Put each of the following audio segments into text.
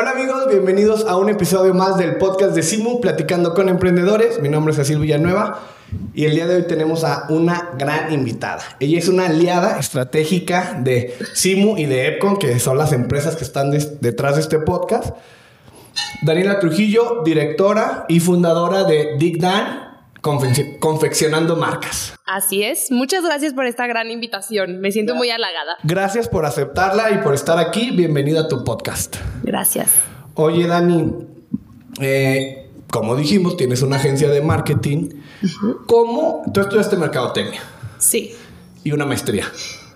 Hola amigos, bienvenidos a un episodio más del podcast de Simu, Platicando con Emprendedores. Mi nombre es Cecil Villanueva y el día de hoy tenemos a una gran invitada. Ella es una aliada estratégica de Simu y de Epcon, que son las empresas que están detrás de este podcast. Daniela Trujillo, directora y fundadora de Dig Dan, confeccionando marcas. Así es. Muchas gracias por esta gran invitación. Me siento muy halagada. Gracias por aceptarla y por estar aquí. Bienvenida a tu podcast. Gracias. Oye, Dani, eh, como dijimos, tienes una agencia de marketing. ¿Cómo? Tú estudiaste mercadotecnia. Sí. Y una maestría.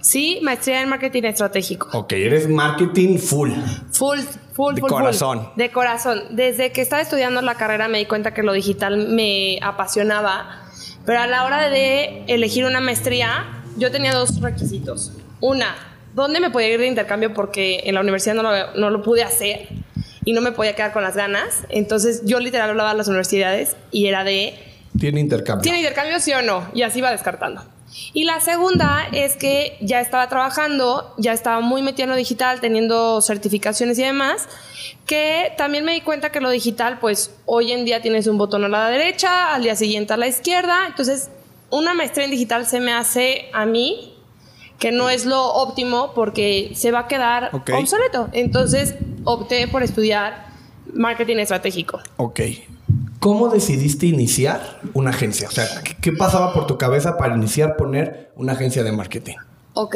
Sí, maestría en marketing estratégico. Ok, eres marketing full. Full, full, de full. corazón. De corazón. Desde que estaba estudiando la carrera me di cuenta que lo digital me apasionaba. Pero a la hora de elegir una maestría, yo tenía dos requisitos. Una, ¿dónde me podía ir de intercambio? Porque en la universidad no lo, no lo pude hacer y no me podía quedar con las ganas. Entonces yo literal hablaba a las universidades y era de... ¿Tiene intercambio? ¿Tiene intercambio sí o no? Y así iba descartando. Y la segunda es que ya estaba trabajando, ya estaba muy metido en lo digital, teniendo certificaciones y demás, que también me di cuenta que lo digital, pues hoy en día tienes un botón a la derecha, al día siguiente a la izquierda, entonces una maestría en digital se me hace a mí que no es lo óptimo porque se va a quedar obsoleto. Entonces opté por estudiar marketing estratégico. Ok. ¿Cómo decidiste iniciar una agencia? O sea, ¿qué, pasaba por tu cabeza para iniciar poner una agencia de marketing? Ok.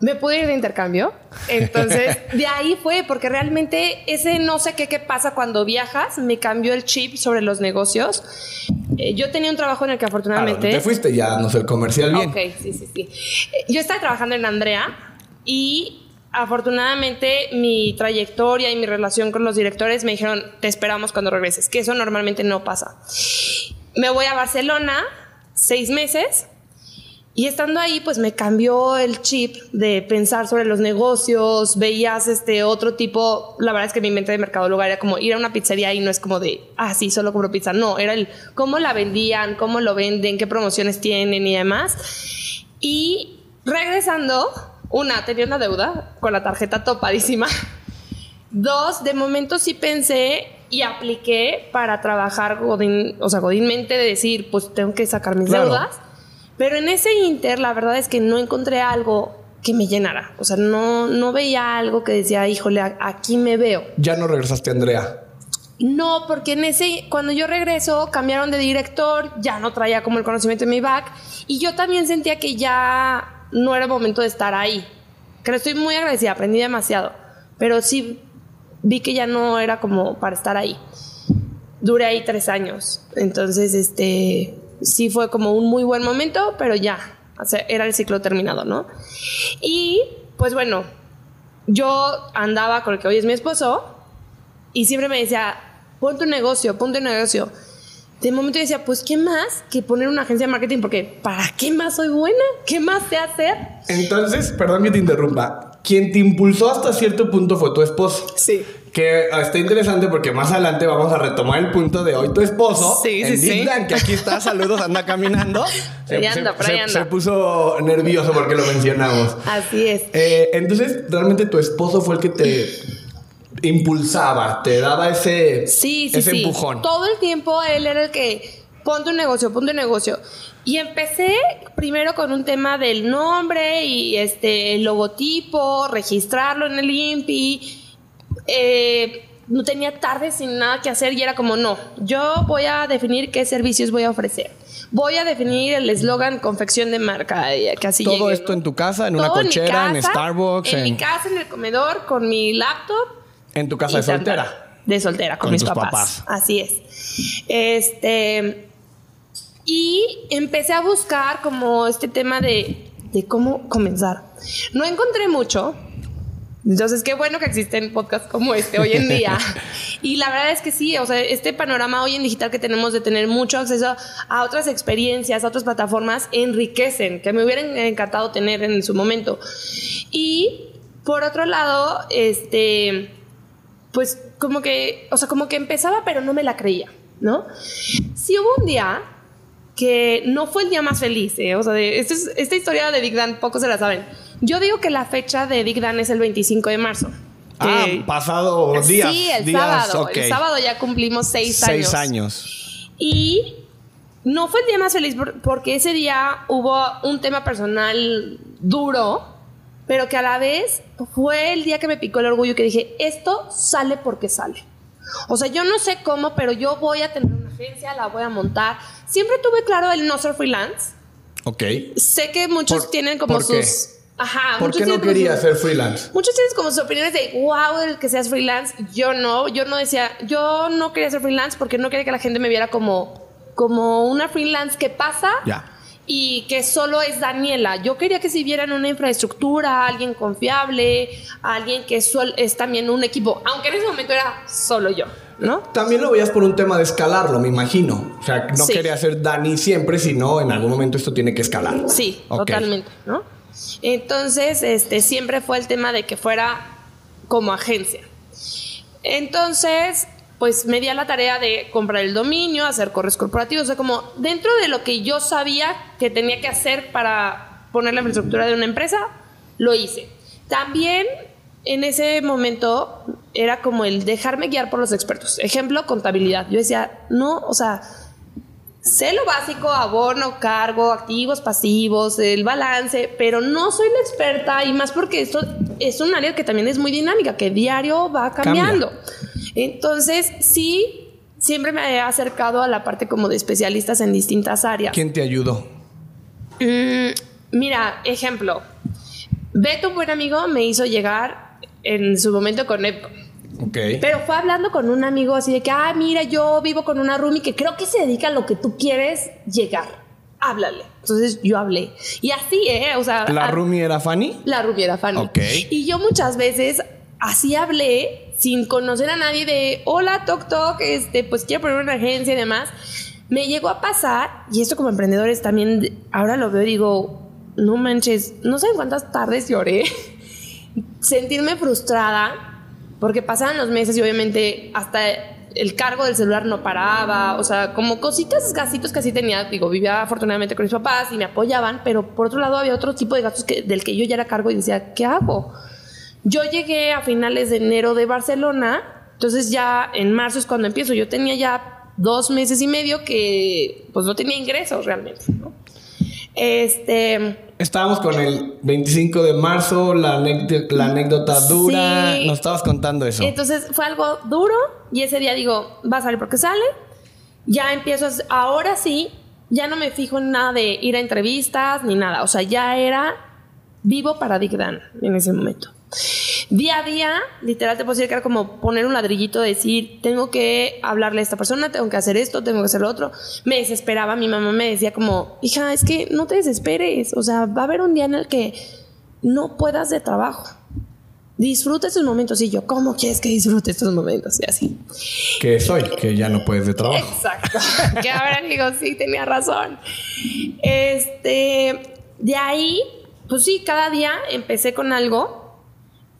Me pude ir de intercambio. Entonces, de ahí fue, porque realmente ese no sé qué, qué pasa cuando viajas, me cambió el chip sobre los negocios. Eh, yo tenía un trabajo en el que afortunadamente... te fuiste ya, no sé, el comercial bien. Ok, sí, sí, sí. Eh, yo estaba trabajando en Andrea y afortunadamente mi trayectoria y mi relación con los directores me dijeron, te esperamos cuando regreses, que eso normalmente no pasa. Me voy a Barcelona seis meses y estando ahí pues me cambió el chip de pensar sobre los negocios, veías este otro tipo, la verdad es que mi mente de mercadóloga era como ir a una pizzería y no es como de, ah, sí, solo compro pizza, no, era el cómo la vendían, cómo lo venden, qué promociones tienen y demás. Y regresando, una, tenía una deuda con la tarjeta topadísima. Dos, de momento sí pensé y apliqué para trabajar godín, o sea, godínmente de decir, pues tengo que sacar mis deudas. Pero en ese inter, la verdad es que no encontré algo que me llenara. O sea, no, no veía algo que decía, híjole, aquí me veo. Ya no regresaste, Andrea. No, porque en ese, cuando yo regreso, cambiaron de director, ya no traía como el conocimiento en mi back. Y yo también sentía que ya no era el momento de estar ahí. Que estoy muy agradecida, aprendí demasiado, pero sí vi que ya no era como para estar ahí. Duré ahí tres años, entonces este sí fue como un muy buen momento, pero ya, era el ciclo terminado, ¿no? Y pues bueno, yo andaba con el que hoy es mi esposo y siempre me decía, ponte un negocio, ponte un negocio de momento yo decía, pues, ¿qué más que poner una agencia de marketing? Porque, ¿para qué más soy buena? ¿Qué más sé hacer? Entonces, perdón que te interrumpa. Quien te impulsó hasta cierto punto fue tu esposo. Sí. Que está interesante porque más adelante vamos a retomar el punto de hoy. Tu esposo, sí, sí, sí. que aquí está, saludos, anda caminando. Se, anda, se, se, puso nervioso porque lo mencionamos. Así es. Eh, entonces, realmente tu esposo fue el que te impulsaba, te daba ese, sí, ese empujón. Todo el tiempo él era el que ponte un negocio, ponte un negocio. Y empecé primero con un tema del nombre y este el logotipo, registrarlo en el INPI. Eh, no tenía tarde sin nada que hacer y era como, no, yo voy a definir qué servicios voy a ofrecer. Voy a definir el eslogan confección de marca, que así Todo esto en tu casa, en una cochera, en, Starbucks. En, mi casa, en el comedor, con mi laptop en tu casa de soltera. De soltera, con, mis papás. Así es. Este. Y empecé a buscar como este tema de, de cómo comenzar. No encontré mucho. Entonces, qué bueno que existen podcasts como este hoy en día. y la verdad es que sí, o sea, este panorama hoy en digital que tenemos de tener mucho acceso a otras experiencias, a otras plataformas, enriquecen, que me hubieran encantado tener en su momento. Y por otro lado, este pues como que, o sea, como que empezaba, pero no me la creía, ¿no? Si hubo un día que no fue el día más feliz, ¿eh? o sea, esta historia de Big Dan, pocos se la saben. Yo digo que la fecha de Big Dan es el 25 de marzo. Ah, pasado días. Sí, el sábado. El sábado ya cumplimos seis, años. Seis años. Y no fue el día más feliz porque ese día hubo un tema personal duro, pero que a la vez fue el día que me picó el orgullo que dije, esto sale porque sale. O sea, yo no sé cómo, pero yo voy a tener una agencia, la voy a montar. Siempre tuve claro el no ser freelance. Ok. Sé que muchos tienen como sus... Ajá. ¿Por qué no quería ser freelance? Muchos tienen como sus opiniones de, wow, el que seas freelance. Yo no, yo no decía, yo no quería ser freelance porque no quería que la gente me viera como, como una freelance que pasa. Ya y que solo es Daniela. Yo quería que si vieran una infraestructura, alguien confiable, alguien que es también un equipo, aunque en ese momento era solo yo. ¿No? También lo veías por un tema de escalarlo, me imagino. O sea, no quería ser Dani siempre, sino en algún momento esto tiene que escalar. Sí, totalmente, ¿no? Entonces, este, siempre fue el tema de que fuera como agencia. Entonces, pues me di a la tarea de comprar el dominio, hacer correos corporativos, o sea, como dentro de lo que yo sabía que tenía que hacer para poner la infraestructura de una empresa, lo hice. También en ese momento era como el dejarme guiar por los expertos. Ejemplo, contabilidad. Yo decía, no, o sea, sé lo básico, abono, cargo, activos, pasivos, el balance, pero no soy la experta y más porque esto es un área que también es muy dinámica, que diario va cambiando. Entonces, sí, siempre me he acercado a la parte como de especialistas en distintas áreas. ¿Quién te ayudó? Mm, mira, ejemplo. Beto, buen amigo, me hizo llegar en su momento con Epco. Okay. Pero fue hablando con un amigo así de que, ah, mira, yo vivo con una roomie que creo que se dedica a lo que tú quieres llegar. Háblale. Entonces yo hablé. Y así, ¿eh? O sea. ¿La roomie era Fanny? La roomie era Fanny. Ok. Y yo muchas veces así hablé sin conocer a nadie de, hola, Toc Toc, este, pues quiero poner una agencia y demás. Me llegó a pasar, y esto como emprendedores también, ahora lo veo y digo, no manches, no sé cuántas tardes lloré, sentirme frustrada, porque pasaban los meses y obviamente hasta el cargo del celular no paraba, o sea, como cositas, gastitos que así tenía, digo, vivía afortunadamente con mis papás y me apoyaban, pero por otro lado había otro tipo de gastos del que yo ya era cargo y decía, ¿qué hago? Yo llegué a finales de enero de Barcelona, entonces ya en marzo es cuando empiezo. Yo tenía ya dos meses y medio que pues no tenía ingresos realmente. Este. Estábamos con el 25 de marzo, la, anécdota dura. Nos estabas contando eso. Entonces fue algo duro y ese día digo, va a salir porque sale. Ya empiezo, ahora sí, ya no me fijo en nada de ir a entrevistas ni nada. O sea, ya era vivo para Dick Dan en ese momento. Día a día, literal te puedo decir que era como poner un ladrillito, decir, tengo que hablarle a esta persona, tengo que hacer esto, tengo que hacer lo otro. Me desesperaba, mi mamá me decía como, hija, es que no te desesperes, o sea, va a haber un día en el que no puedas de trabajo. Disfruta esos momentos. Y yo, ¿cómo quieres que disfrute estos momentos? Y así. Que soy, que ya no puedes de trabajo. Exacto. que ahora digo, sí, tenía razón. Este, de ahí, pues sí, cada día empecé con algo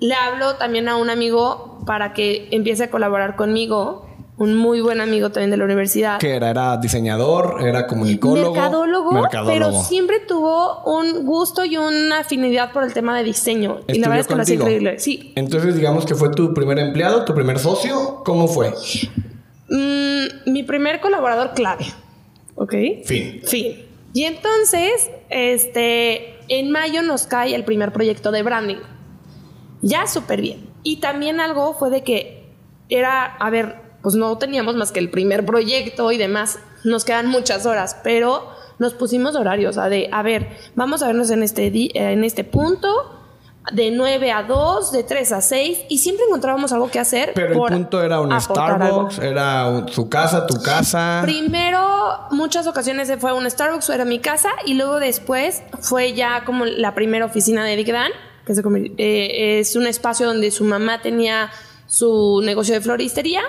le hablo también a un amigo para que empiece a colaborar conmigo, un muy buen amigo también de la universidad. ¿Qué era? ¿Era diseñador? ¿Era comunicólogo? Mercadólogo, pero siempre tuvo un gusto y una afinidad por el tema de diseño. Y la verdad es que lo hace increíble. Sí. Entonces, digamos que fue tu primer empleado, tu primer socio. ¿Cómo fue? Mm, mi primer colaborador clave. ¿Ok? Fin. Fin. Y entonces, este, en mayo nos cae el primer proyecto de branding. Ya súper bien. Y también algo fue de que era, a ver, pues no teníamos más que el primer proyecto y demás. Nos quedan muchas horas, pero nos pusimos horarios, a de, a ver, vamos a vernos en este, en este punto, de 9 a 2, de 3 a 6, y siempre encontrábamos algo que hacer. Pero el punto era un Starbucks, era su casa, tu casa. Primero, muchas ocasiones fue un Starbucks, era mi casa, y luego después fue ya como la primera oficina de Big Dan que eh, es un espacio donde su mamá tenía su negocio de floristería.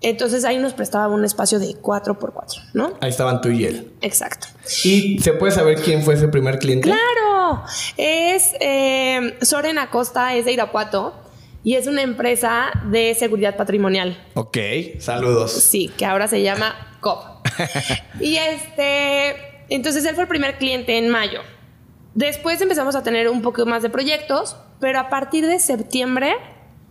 Entonces ahí nos prestaba un espacio de 4x4, ¿no? Ahí estaban tú y él. Exacto. ¿Y se puede saber quién fue ese primer cliente? Claro, es eh, Soren Acosta, es de Irapuato y es una empresa de seguridad patrimonial. Ok, saludos. Sí, que ahora se llama COP. y este, entonces él fue el primer cliente en mayo. Después empezamos a tener un poco más de proyectos, pero a partir de septiembre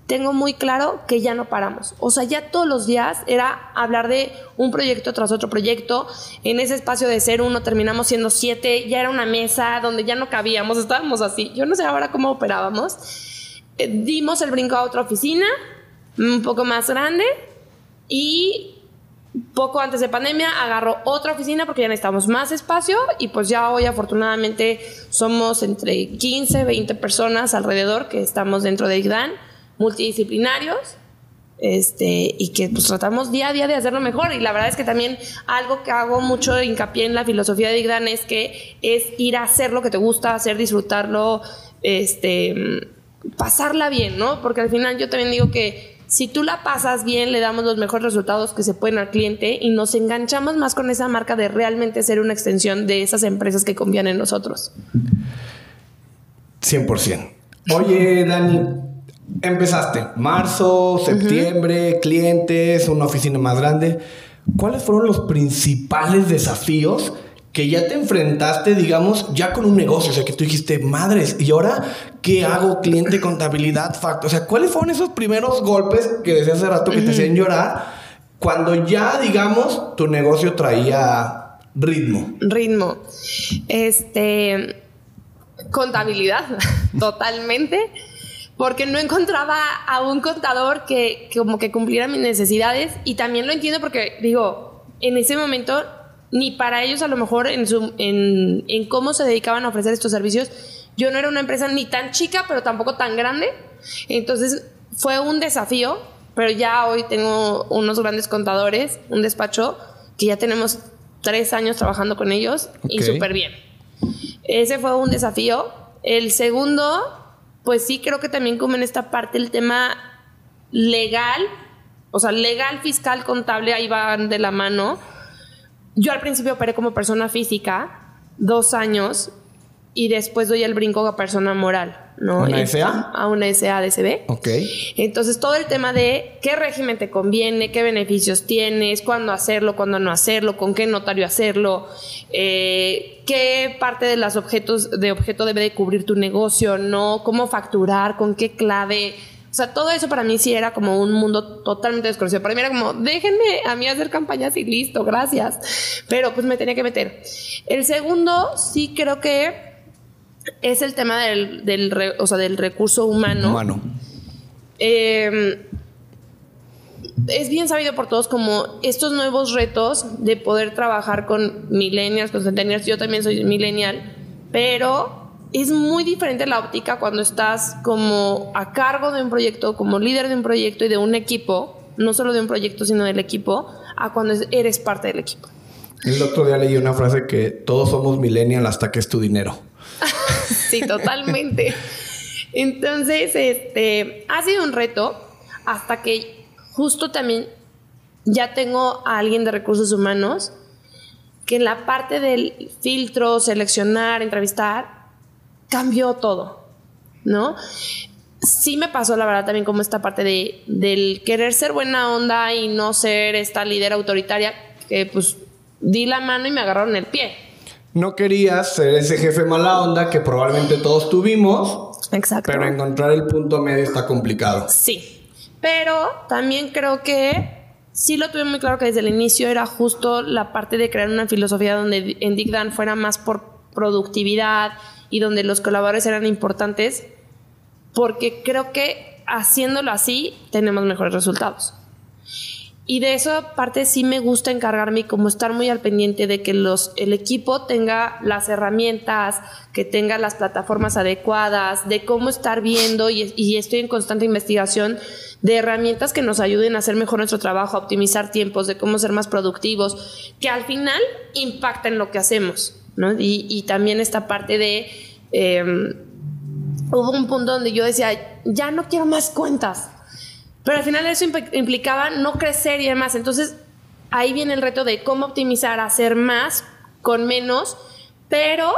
tengo muy claro que ya no paramos. O sea, ya todos los días era hablar de un proyecto tras otro proyecto. En ese espacio de ser uno terminamos siendo siete, ya era una mesa donde ya no cabíamos, estábamos así. Yo no sé ahora cómo operábamos. Eh, dimos el brinco a otra oficina, un poco más grande, y poco antes de pandemia agarró otra oficina porque ya necesitamos más espacio y pues ya hoy afortunadamente somos entre 15, 20 personas alrededor que estamos dentro de IGDAN multidisciplinarios este, y que pues tratamos día a día de hacerlo mejor. Y la verdad es que también algo que hago mucho hincapié en la filosofía de Igdan es que es ir a hacer lo que te gusta, hacer, disfrutarlo, este, pasarla bien, ¿no? Porque al final yo también digo que si tú la pasas bien, le damos los mejores resultados que se pueden al cliente y nos enganchamos más con esa marca de realmente ser una extensión de esas empresas que confían en nosotros. 100%. Oye, Dani, Empezaste marzo, septiembre, clientes, una oficina más grande. ¿Cuáles fueron los principales desafíos que ya te enfrentaste, digamos, ya con un negocio? O sea, que tú dijiste, madres, ¿y ahora qué hago? Cliente, contabilidad, facto. O sea, ¿cuáles fueron esos primeros golpes que decía hace rato que te hacían llorar cuando ya, digamos, tu negocio traía ritmo? Ritmo. Este. Contabilidad, totalmente porque no encontraba a un contador que, como que cumpliera mis necesidades y también lo entiendo porque digo, en ese momento ni para ellos a lo mejor en, su, en, en cómo se dedicaban a ofrecer estos servicios, yo no era una empresa ni tan chica pero tampoco tan grande, entonces fue un desafío, pero ya hoy tengo unos grandes contadores, un despacho que ya tenemos tres años trabajando con ellos y súper bien. Ese fue un desafío. El segundo pues sí creo que también como en esta parte el tema legal, o sea, legal, fiscal, contable, ahí van de la mano. Yo al principio operé como persona física, dos años, y después doy el brinco a persona moral. ¿no? ¿Una SA? A una SA de Ok. Entonces, todo el tema de qué régimen te conviene, qué beneficios tienes, cuándo hacerlo, cuándo no hacerlo, con qué notario hacerlo, eh, qué parte de los objetos de objeto debe de cubrir tu negocio, no, cómo facturar, con qué clave. O sea, todo eso para mí sí era como un mundo totalmente desconocido. Para mí era como, déjenme a mí hacer campañas y listo, gracias. Pero pues me tenía que meter. El segundo, sí creo que es el tema del, del, del recurso humano. Humano. Em, es bien sabido por todos como estos nuevos retos de poder trabajar con millennials, con centennials. Yo también soy millennial, pero es muy diferente la óptica cuando estás como a cargo de un proyecto, como líder de un proyecto y de un equipo, no solo de un proyecto, sino del equipo, a cuando eres parte del equipo. El otro día leí una frase que todos somos millennials hasta que es tu dinero. sí, totalmente. Entonces, este, ha sido un reto hasta que justo también ya tengo a alguien de recursos humanos que en la parte del filtro, seleccionar, entrevistar, cambió todo, ¿no? Sí me pasó, la verdad, también como esta parte de, del querer ser buena onda y no ser esta líder autoritaria que pues di la mano y me agarraron el pie, no querías ser ese jefe mala onda que probablemente todos tuvimos. Exacto. Pero encontrar el punto medio está complicado. Sí. Pero también creo que sí lo tuve muy claro que desde el inicio era justo la parte de crear una filosofía donde en Digdan fuera más por productividad y donde los colaboradores eran importantes, porque creo que haciéndolo así tenemos mejores resultados. Y de eso parte sí me gusta encargarme como estar muy al pendiente de que los, el equipo tenga las herramientas, que tenga las plataformas adecuadas, de cómo estar viendo y, y estoy en constante investigación de herramientas que nos ayuden a hacer mejor nuestro trabajo, a optimizar tiempos, de cómo ser más productivos, que al final impacten lo que hacemos. ¿No? Y, y también esta parte de... Em, hubo un punto donde yo decía, ya no quiero más cuentas pero al final eso implicaba no crecer y demás. Entonces ahí viene el reto de cómo optimizar, hacer más con menos, pero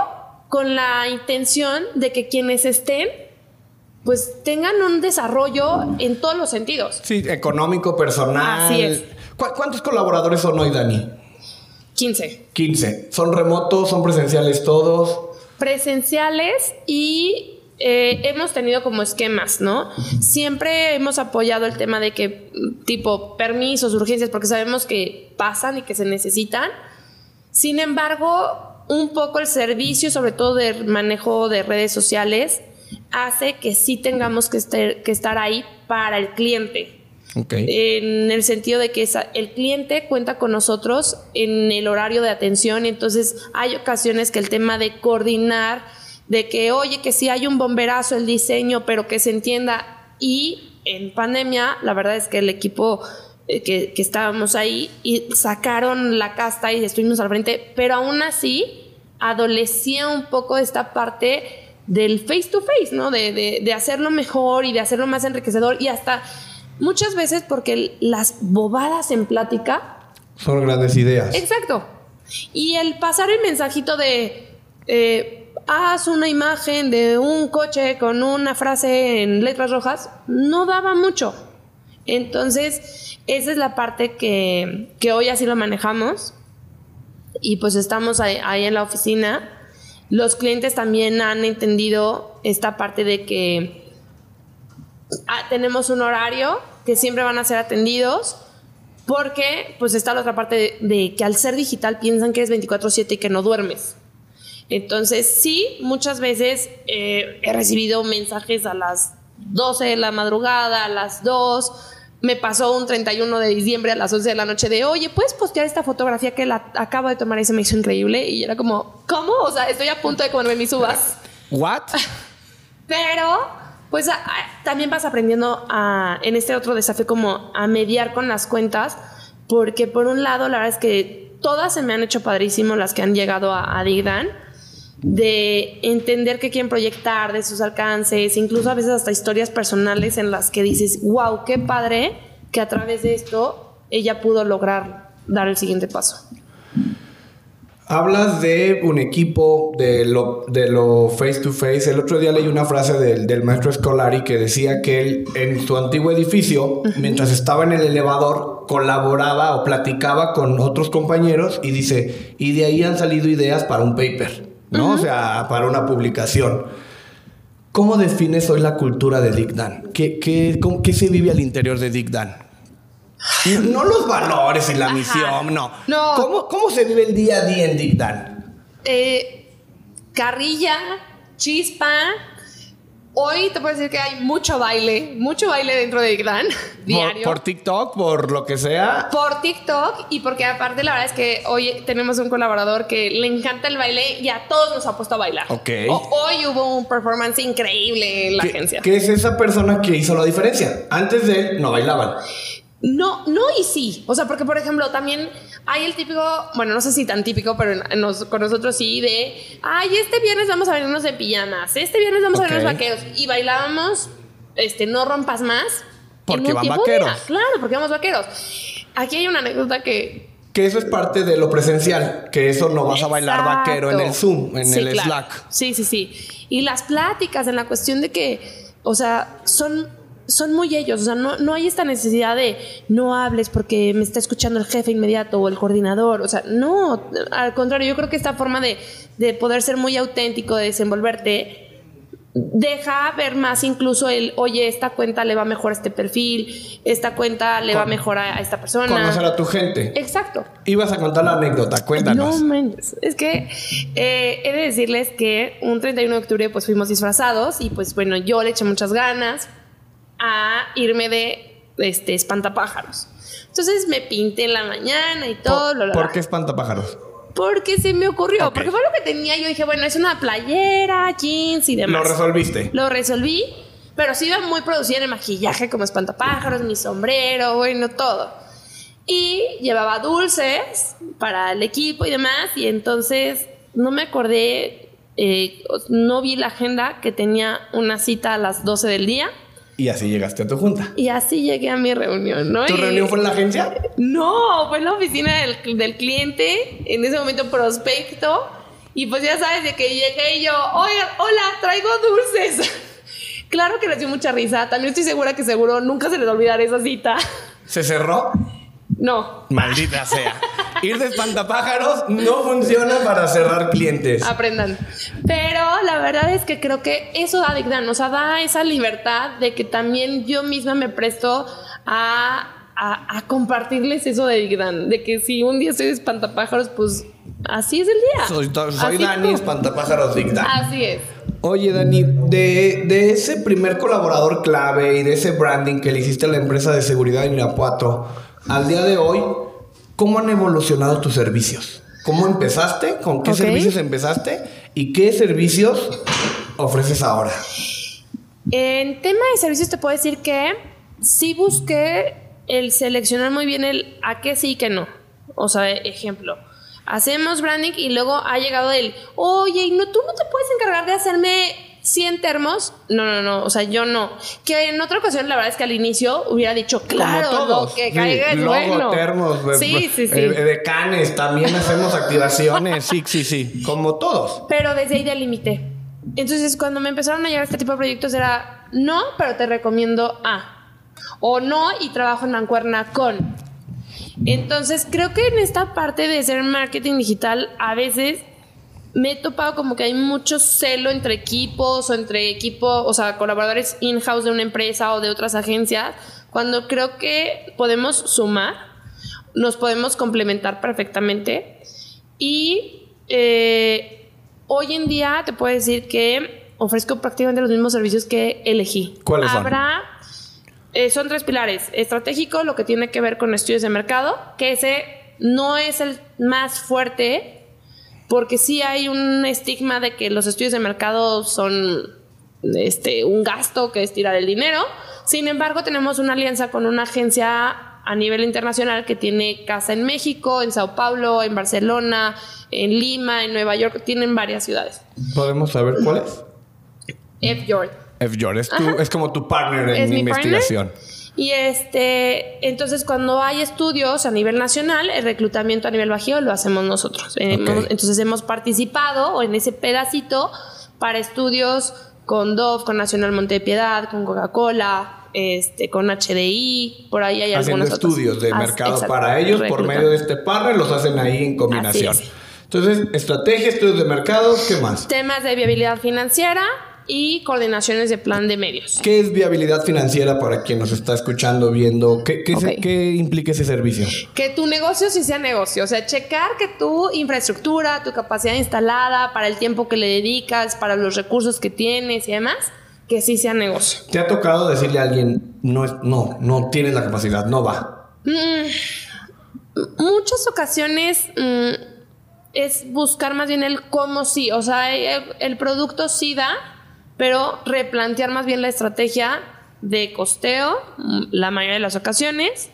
con la intención de que quienes estén pues tengan un desarrollo en todos los sentidos. Sí, económico, personal. Así es. ¿Cuántos colaboradores son hoy, Dani? 15. 15. ¿Son remotos? ¿Son presenciales todos? Presenciales y eh, hemos tenido como esquemas, ¿no? Siempre hemos apoyado el tema de que, tipo, permisos, urgencias, porque sabemos que pasan y que se necesitan. Sin embargo, un poco el servicio, sobre todo de manejo de redes sociales, hace que sí tengamos que estar, que estar ahí para el cliente. En el sentido de que el cliente cuenta con nosotros en el horario de atención, entonces hay ocasiones que el tema de coordinar, de que oye, que si hay un bomberazo el diseño, pero que se entienda. Y en pandemia, la verdad es que el equipo eh, que, que, estábamos ahí y sacaron la casta y estuvimos al frente, pero aún así adolecía un poco esta parte del face to face, ¿no? De, de, de hacerlo mejor y de hacerlo más enriquecedor y hasta Muchas veces porque las bobadas en plática... Son grandes ideas. Exacto. Y el pasar el mensajito de... Eh, haz una imagen de un coche con una frase en letras rojas, no daba mucho. Entonces, esa es la parte que, que hoy así lo manejamos. Y pues estamos ahí, ahí, en la oficina. Los clientes también han entendido esta parte de que ah, tenemos un horario que siempre van a ser atendidos porque pues está la otra parte de, que al ser digital piensan que es 24/7 y que no duermes. Entonces sí, muchas veces eh, he recibido mensajes a las 12 de la madrugada, a las 2. Me pasó un 31 de diciembre a las 11 de la noche de, oye, ¿puedes postear esta fotografía que la acabo de tomar y se me hizo increíble? Y era como, ¿cómo? O sea, estoy a punto de comerme mis uvas. ¿What? Pero pues también vas aprendiendo a, en este otro desafío como a mediar con las cuentas, porque por un lado la verdad es que todas se me han hecho padrísimo las que han llegado a, a Digdan, de entender qué quieren proyectar, de sus alcances, incluso a veces hasta historias personales en las que dices, wow, qué padre que a través de esto ella pudo lograr dar el siguiente paso. Hablas de un equipo, de lo, de lo face to face. El otro día leí una frase del, del maestro Scolari que decía que él en su antiguo edificio, mientras estaba en el elevador, colaboraba o platicaba con otros compañeros y dice, y de ahí han salido ideas para un paper, ¿no? O sea, para una publicación. ¿Cómo defines hoy la cultura de Dick Dan? ¿Qué, qué, qué se vive al interior de Dick Dan? No los valores y la misión, no. no. ¿Cómo, ¿Cómo, se vive el día a día en Dictan? Eh, carrilla, chispa. Hoy te puedo decir que hay mucho baile, mucho baile dentro de Dictan, diario. Por, TikTok, por lo que sea. Por TikTok y porque aparte la verdad es que hoy tenemos un colaborador que le encanta el baile y a todos nos ha puesto a bailar. Ok. hoy hubo un performance increíble en la agencia. ¿Qué es esa persona que hizo la diferencia? Antes de él no bailaban. No, no y sí. O sea, porque por ejemplo, también hay el típico, bueno, no sé si tan típico, pero con nosotros sí, de, ay, este viernes vamos a vernos de pijamas, este viernes vamos a vernos vaqueros. Y bailábamos, este, no rompas más. Porque van vaqueros. Claro, porque vamos vaqueros. Aquí hay una anécdota que... Que eso es parte de lo presencial, que eso no vas a bailar vaquero en el Zoom, en el Slack. Sí, sí, sí. Y las pláticas en la cuestión de que, o sea, son son muy ellos, o sea, no, no hay esta necesidad de no hables porque me está escuchando el jefe inmediato o el coordinador, o sea, no, al contrario, yo creo que esta forma de, de poder ser muy auténtico, de desenvolverte, deja ver más incluso el, oye, esta cuenta le va mejor a este perfil, esta cuenta le va mejor a, esta persona. Conocer a tu gente. Exacto. Ibas a contar la anécdota, cuéntanos. No, es que eh, he de decirles que un 31 de octubre pues fuimos disfrazados y pues bueno, yo le eché muchas ganas, a irme de este, espantapájaros. Entonces me pinté en la mañana y todo. ¿Por, ¿por qué espantapájaros? Porque se me ocurrió, porque fue lo que tenía. Yo dije, bueno, es una playera, jeans y demás. ¿Lo resolviste? Lo resolví, pero sí iba muy producida en el maquillaje como espantapájaros, mi sombrero, bueno, todo. Y llevaba dulces para el equipo y demás, y entonces no me acordé, eh, no vi la agenda que tenía una cita a las 12 del día. Y así llegaste a tu junta. Y así llegué a mi reunión, ¿no? ¿Tu reunión fue en la agencia? No, fue en la oficina del, del, cliente, en ese momento prospecto. Y pues ya sabes, de que llegué y yo, oiga, hola, traigo dulces. claro que les dio mucha risa. También estoy segura que seguro nunca se les olvidará esa cita. ¿Se cerró? No. Maldita sea. Ir de espantapájaros no funciona para cerrar clientes. Aprendan. Pero la verdad es que creo que eso da dignidad, o sea, da esa libertad de que también yo misma me presto a, a, a compartirles eso de Digdan, de que si un día estoy de espantapájaros, pues así es el día. Soy, soy Dani, tú. espantapájaros Digdan. Así es. Oye, Dani, de, de ese primer colaborador clave y de ese branding que le hiciste a la empresa de seguridad en Irapuato, al día de hoy, ¿cómo han evolucionado tus servicios? ¿Cómo empezaste? ¿Con qué servicios empezaste? ¿Y qué servicios ofreces ahora? En tema de servicios te puedo decir que sí busqué el seleccionar muy bien el a qué sí y qué no. O sea, ejemplo, hacemos branding y luego ha llegado el, oye, ¿y no, tú no te puedes encargar de hacerme 100 termos? No, no, no, o sea, yo no. Que en otra ocasión la verdad es que al inicio hubiera dicho, claro, todos. lo que Sí, caiga es logo, bueno. termos, eh, sí, sí, sí. eh, de canes, también hacemos activaciones. Sí, sí, sí. Como todos. Pero desde ahí delimité. Entonces, cuando me empezaron a llegar este tipo de proyectos, era no, pero te recomiendo A. O no, y trabajo en mancuerna con. Entonces, creo que en esta parte de ser marketing digital, a veces me he topado como que hay mucho celo entre equipos o entre equipos, o sea, colaboradores in-house de una empresa o de otras agencias, cuando creo que podemos sumar, nos podemos complementar perfectamente. Y eh, hoy en día te puedo decir que ofrezco prácticamente los mismos servicios que elegí. ¿Cuáles son? Habrá, eh, son tres pilares. Estratégico, lo que tiene que ver con estudios de mercado, que ese no es el más fuerte, porque sí hay un estigma de que los estudios de mercado son este, un gasto que es tirar el dinero. Sin embargo, tenemos una alianza con una agencia a nivel internacional que tiene casa en México, en Sao Paulo, en Barcelona, en Lima, en Nueva York, tienen varias ciudades. ¿Podemos saber cuál es? F. York. F. George, es, tu- es como tu partner en Es mi investigación. Y este, entonces cuando hay estudios a nivel nacional, el reclutamiento a nivel bajío lo hacemos nosotros. Eh, Ok. hemos- Entonces hemos participado en ese pedacito para estudios con Dove, con Nacional Montepiedad, con Coca-Cola, este, con HDI, por ahí hay Haciendo algunos otros. estudios de mercado para ellos por medio de este partner, los hacen ahí en combinación. Entonces, estrategia, estudios de mercado, ¿qué más? Temas de viabilidad financiera y coordinaciones de plan de medios. ¿Qué es viabilidad financiera para quien nos está escuchando, viendo? ¿Qué, qué, se- Ok. qué implica ese servicio? Que tu negocio sí sea negocio, o sea, checar que tu infraestructura, tu capacidad instalada, para el tiempo que le dedicas, para los recursos que tienes y demás, que sí sea negocio. ¿Te ha tocado decirle a alguien, no, es, no, no tienes la capacidad, no va? Muchas ocasiones mm, es buscar más bien el cómo sí, o sea, el, el producto sí da, pero replantear más bien la estrategia de costeo, la mayoría de las ocasiones,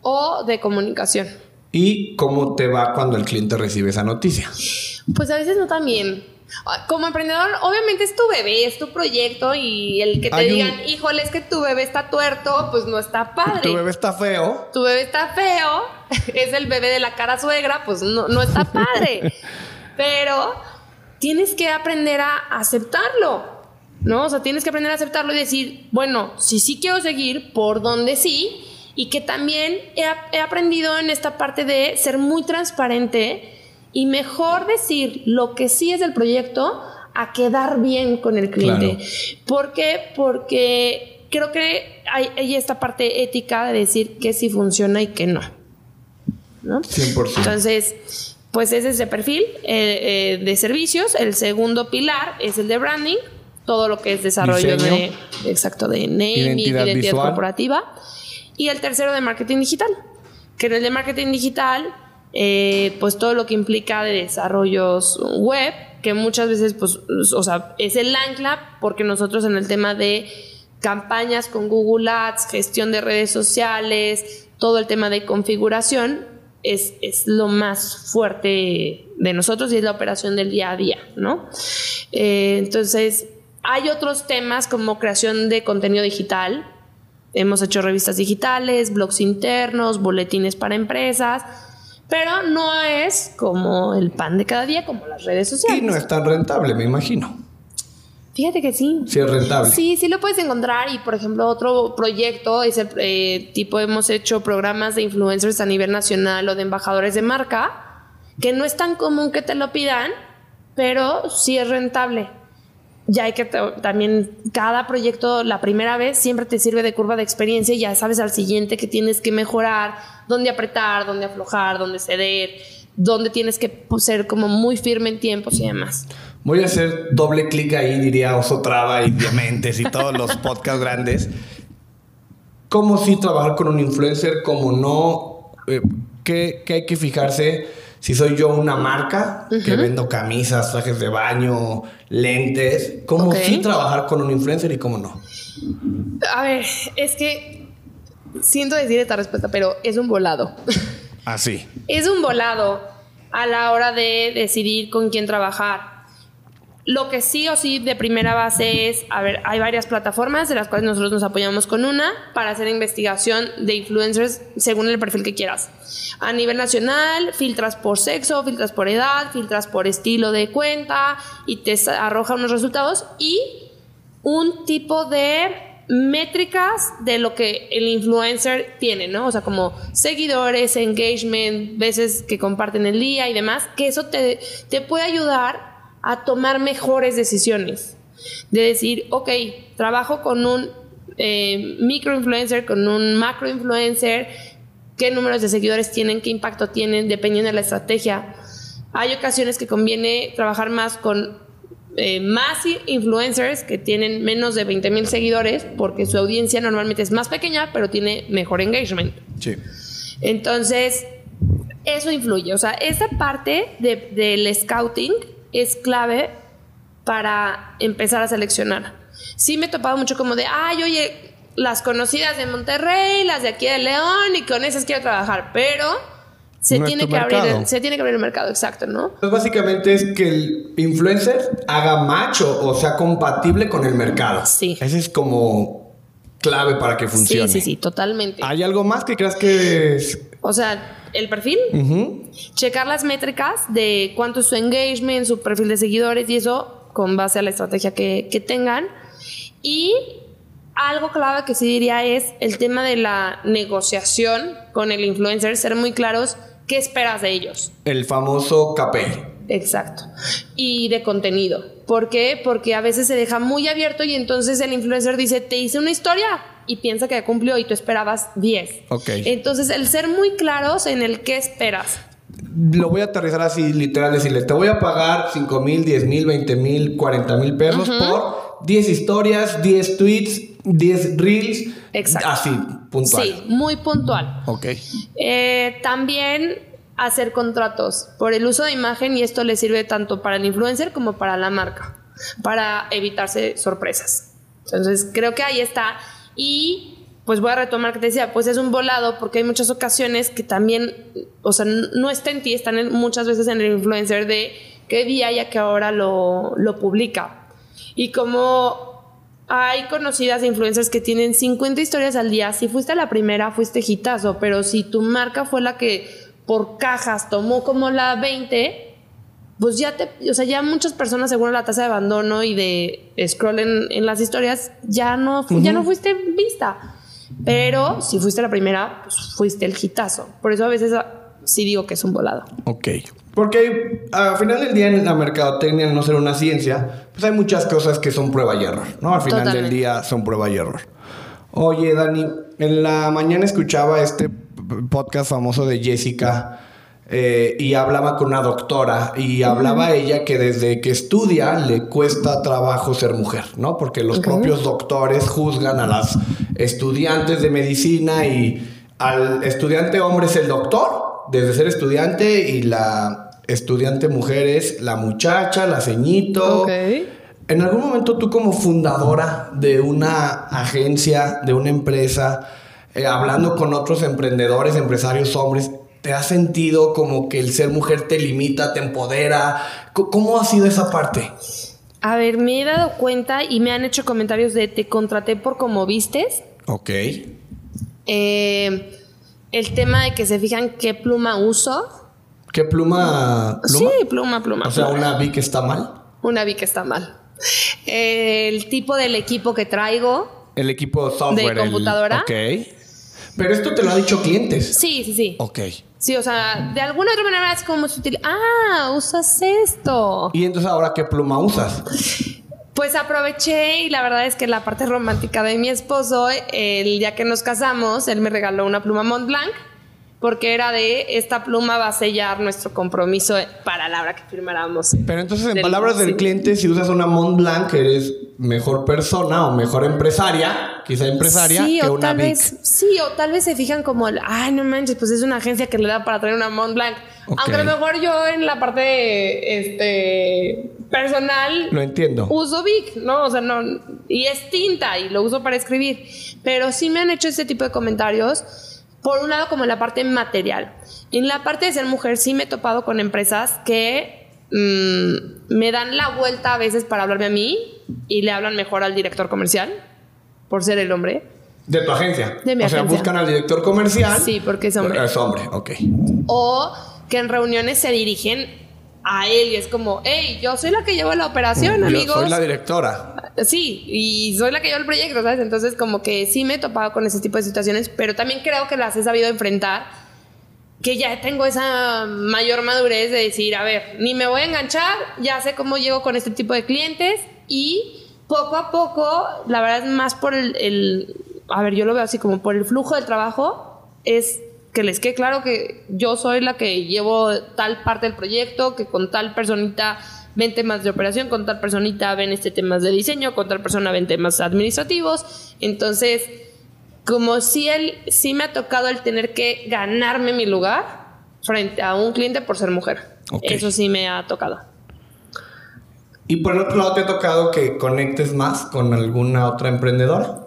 o de comunicación. ¿Y cómo te va cuando el cliente recibe esa noticia? Pues a veces no tan bien. Como emprendedor, obviamente es tu bebé, es tu proyecto y el que te Hay un- digan, híjole, es que tu bebé está tuerto, pues no está padre. Tu bebé está feo. Tu bebé está feo, es el bebé de la cara suegra, pues no, no está padre. Pero tienes que aprender a aceptarlo, ¿no? O sea, tienes que aprender a aceptarlo y decir, bueno, si sí quiero seguir, por dónde sí, y que también he, he aprendido en esta parte de ser muy transparente y mejor decir lo que sí es del proyecto a quedar bien con el cliente. Claro. ¿Por qué? Porque creo que hay, hay esta parte ética de decir que sí funciona y que no. ¿no? 100%. Entonces, pues ese es el perfil eh, eh, de servicios. El segundo pilar es el de branding, todo lo que es desarrollo Diseño. de, exacto, de naming, Identidad identidad, corporativa. Y el tercero de marketing digital, que en el de marketing digital, eh, pues todo lo que implica de desarrollos web, que muchas veces, pues, o sea, es el ancla, porque nosotros en el tema de campañas con Google Ads, gestión de redes sociales, todo el tema de configuración, es, es lo más fuerte de nosotros y es la operación del día a día, ¿no? Eh, entonces, hay otros temas como creación de contenido digital. Hemos hecho revistas digitales, blogs internos, boletines para empresas, pero no es como el pan de cada día, como las redes Y sociales. no es tan rentable, me imagino. Fíjate que sí. Sí, es rentable. Sí, sí lo puedes encontrar. Y por ejemplo, otro proyecto es el eh, tipo, hemos hecho programas de influencers a nivel nacional o de embajadores de marca, que no es tan común que te lo pidan, pero sí es rentable. Ya hay que también, cada proyecto, la primera vez, siempre te sirve de curva de experiencia y ya sabes al siguiente que tienes que mejorar, dónde apretar, dónde aflojar, dónde ceder, dónde tienes que pues, ser como muy firme en tiempos y demás. Voy a hacer doble clic ahí, diría Oso Traba y Diamentes y todos los podcasts grandes. ¿Cómo sí trabajar con un influencer? ¿Cómo no? Eh, ¿qué, hay que fijarse? Si soy yo una marca que vendo camisas, trajes de baño, lentes, ¿cómo sí trabajar con un influencer y cómo no? A ver, es que siento decir esta respuesta, pero es un volado. Así. Ah, es un volado a la hora de decidir con quién trabajar. Lo que sí o sí de primera base es, a ver, hay varias plataformas de las cuales nosotros nos apoyamos con una para hacer investigación de influencers según el perfil que quieras. A nivel nacional, filtras por sexo, filtras por edad, filtras por estilo de cuenta y te arroja unos resultados y un tipo de métricas de lo que el influencer tiene, ¿no? O sea, como seguidores, engagement, veces que comparten el día y demás, que eso te, te puede ayudar a tomar mejores decisiones. De decir, ok, trabajo con un eh, micro influencer, con un macro influencer, qué números de seguidores tienen, qué impacto tienen, dependiendo de la estrategia. Hay ocasiones que conviene trabajar más con eh, más influencers que tienen menos de 20 mil seguidores, porque su audiencia normalmente es más pequeña, pero tiene mejor engagement. Sí. Entonces, eso influye. O sea, esa parte del scouting es clave para empezar a seleccionar. Sí me he topado mucho como de, ay, oye, las conocidas de Monterrey, las de aquí de León, y con esas quiero trabajar, pero se, tiene, que abrir el, se tiene que abrir el mercado, exacto, ¿no? Pues básicamente es que el influencer haga macho o sea compatible con el mercado. Sí. Ese es como clave para que funcione. Sí, sí, sí, totalmente. ¿Hay algo más que creas que es... O sea, el perfil, checar las métricas de cuánto es su engagement, su perfil de seguidores y eso con base a la estrategia que, que tengan. Y algo clave que sí diría es el tema de la negociación con el influencer, ser muy claros qué esperas de ellos. El famoso KPI. Exacto. Y de contenido. ¿Por qué? Porque a veces se deja muy abierto y entonces el influencer dice, te hice una historia, y piensa que ya cumplió y tú esperabas 10. Ok. Entonces, el ser muy claros en el qué esperas. Lo voy a aterrizar así, literal, decirle, te voy a pagar 5 mil, 10 mil, 20 mil, 40 mil pesos por 10 historias, 10 tweets, 10 reels. Exacto. Así, puntual. Sí, muy puntual. Ok. Eh, también hacer contratos por el uso de imagen y esto le sirve tanto para el influencer como para la marca, para evitarse sorpresas. Entonces, creo que ahí está y pues voy a retomar que te decía, pues es un volado porque hay muchas ocasiones que también, o sea, no está en ti, están muchas veces en el influencer de qué día y a qué hora lo, lo publica. Y como hay conocidas influencers que tienen 50 historias al día, si fuiste la primera, fuiste hitazo, pero si tu marca fue la que por cajas tomó como la 20, pues ya te, o sea, ya muchas personas según la tasa de abandono y de scroll en, las historias, ya no, ya no fuiste vista. Pero si fuiste la primera, pues fuiste el hitazo. Por eso a veces ah, sí digo que es un volado. Ok. Porque al final del día en la mercadotecnia, al no ser una ciencia, pues hay muchas cosas que son prueba y error, ¿no? Al final del día son prueba y error. Oye, Dani, en la mañana escuchaba este podcast famoso de Jessica eh, y hablaba con una doctora y hablaba ella que desde que estudia le cuesta trabajo ser mujer, ¿no? Porque los propios doctores juzgan a las estudiantes de medicina y al estudiante hombre es el doctor, desde ser estudiante y la estudiante mujer es la muchacha, la ceñito. En algún momento tú como fundadora de una agencia, de una empresa, eh, hablando con otros emprendedores, empresarios hombres, ¿Te has sentido como que el ser mujer te limita, te empodera? ¿Cómo ha sido esa parte? A ver, me he dado cuenta y me han hecho comentarios de te contraté por cómo vistes. Ok. Eh, el tema de que se fijan qué pluma uso. ¿Qué pluma? Sí, pluma, pluma. O sea, una vi que está mal. Una vi que está mal. el tipo del equipo que traigo. El equipo software. De computadora. El... Ok. Pero esto te lo ha dicho clientes. Sí, sí, sí. Ok. Sí, o sea, de alguna otra manera es como sutil. Ah, usas esto. ¿Y entonces ahora qué pluma usas? Pues aproveché y la verdad es que la parte romántica de mi esposo, el día que nos casamos, él me regaló una pluma Mont Blanc porque era de esta pluma va a sellar nuestro compromiso para la hora que firmáramos. Pero entonces, en palabras del cliente, si usas una Mont Blanc, eres mejor persona o mejor empresaria, quizá empresaria, sí, que o una tal Vic. Vez, sí, o tal vez se fijan como, el, ay, no manches, pues es una agencia que le da para traer una Mont Blanc. Ok. Aunque a lo mejor yo en la parte este, personal Lo entiendo. uso Vic, ¿no? O sea, no. Y es tinta y lo uso para escribir. Pero sí me han hecho este tipo de comentarios. Por un lado, como en la parte material. En la parte de ser mujer, sí me he topado con empresas que mm, me dan la vuelta a veces para hablarme a mí y le hablan mejor al director comercial por ser el hombre. De tu agencia. De mi o sea, agencia. buscan al director comercial. Sí, porque es hombre. Es hombre, ok. O que en reuniones se dirigen a él y es como, hey, yo soy la que llevo la operación, Yo amigos. soy la directora. Sí, y soy la que lleva el proyecto, ¿sabes? Entonces, como que sí me he topado con ese tipo de situaciones, pero también creo que las he sabido enfrentar. Que ya tengo esa mayor madurez de decir, a ver, ni me voy a enganchar, ya sé cómo llego con este tipo de clientes y poco a poco, la verdad es más por el, el- a ver, yo lo veo así como por el flujo del trabajo, es que les quede claro que yo soy la que llevo tal parte del proyecto, que con tal personita ven temas de operación, con tal personita ven este temas de diseño, con tal persona ven temas administrativos. Entonces, como si él, sí me ha tocado el tener que ganarme mi lugar frente a un cliente por ser mujer. Eso sí me ha tocado. Y por el otro lado, ¿te ha tocado que conectes más con alguna otra emprendedora?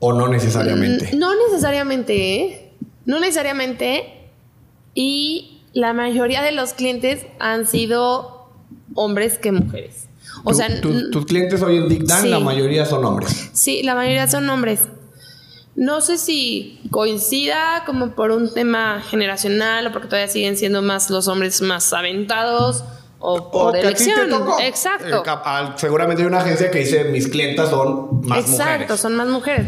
¿O no necesariamente? Mm, No necesariamente, ¿eh? No necesariamente. Y la mayoría de los clientes han sido hombres que mujeres. O Tu- sea, tu- n- tus clientes hoy en DICDAN, Sí. la mayoría son hombres. sí, la mayoría son hombres. No sé si coincida como por un tema generacional o porque todavía siguen siendo más los hombres más aventados o por que a ti te elección. tocó. Exacto. Al- seguramente hay una agencia que dice mis clientas son más Exacto, mujeres. son más mujeres.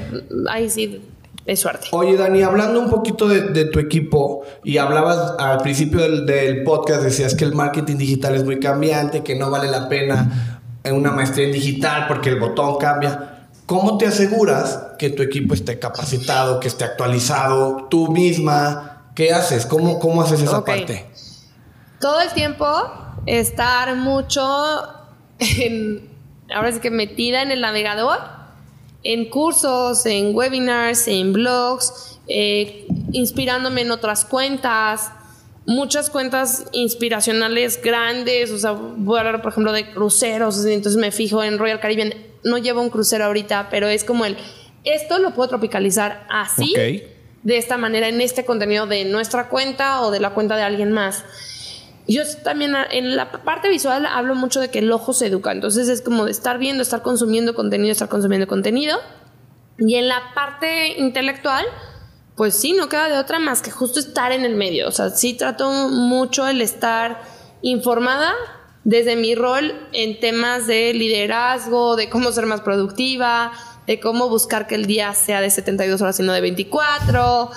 Ahí sí es suerte. Oye, Dani, hablando un poquito de, de tu equipo y hablabas al principio del, del podcast, decías que el marketing digital es muy cambiante, que no vale la pena en una maestría en digital porque el botón cambia. ¿Cómo te aseguras que tu equipo esté capacitado, que esté actualizado, tú misma? ¿Qué haces? ¿Cómo, cómo haces esa Ok. parte? todo el tiempo estar mucho en, ahora sí que metida en el navegador, en cursos, en webinars, en blogs, eh, inspirándome en otras cuentas, muchas cuentas inspiracionales grandes, o sea, voy a hablar por ejemplo de cruceros, entonces me fijo en Royal Caribbean, no llevo un crucero ahorita, pero es como el, esto lo puedo tropicalizar así, de esta manera, en este contenido de nuestra cuenta o de la cuenta de alguien más. Yo también ah, en la parte visual hablo mucho de que el ojo se educa, entonces es como de estar viendo, estar consumiendo contenido, estar consumiendo contenido. Y en la parte intelectual, pues sí, no queda de otra más que justo estar en el medio. O sea, sí trato mucho el estar informada desde mi rol en temas de liderazgo, de cómo ser más productiva, de cómo buscar que el día sea de 72 horas y no de 24,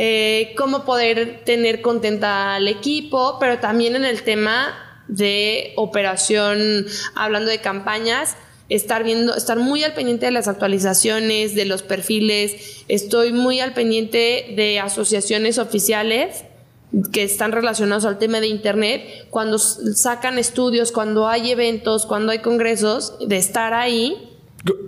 eh, cómo poder tener contenta al equipo, pero también en el tema de operación, hablando de campañas, estar viendo, estar muy al pendiente de las actualizaciones, de los perfiles, estoy muy al pendiente de asociaciones oficiales que están relacionados al tema de internet, cuando sacan estudios, cuando hay eventos, cuando hay congresos, de estar ahí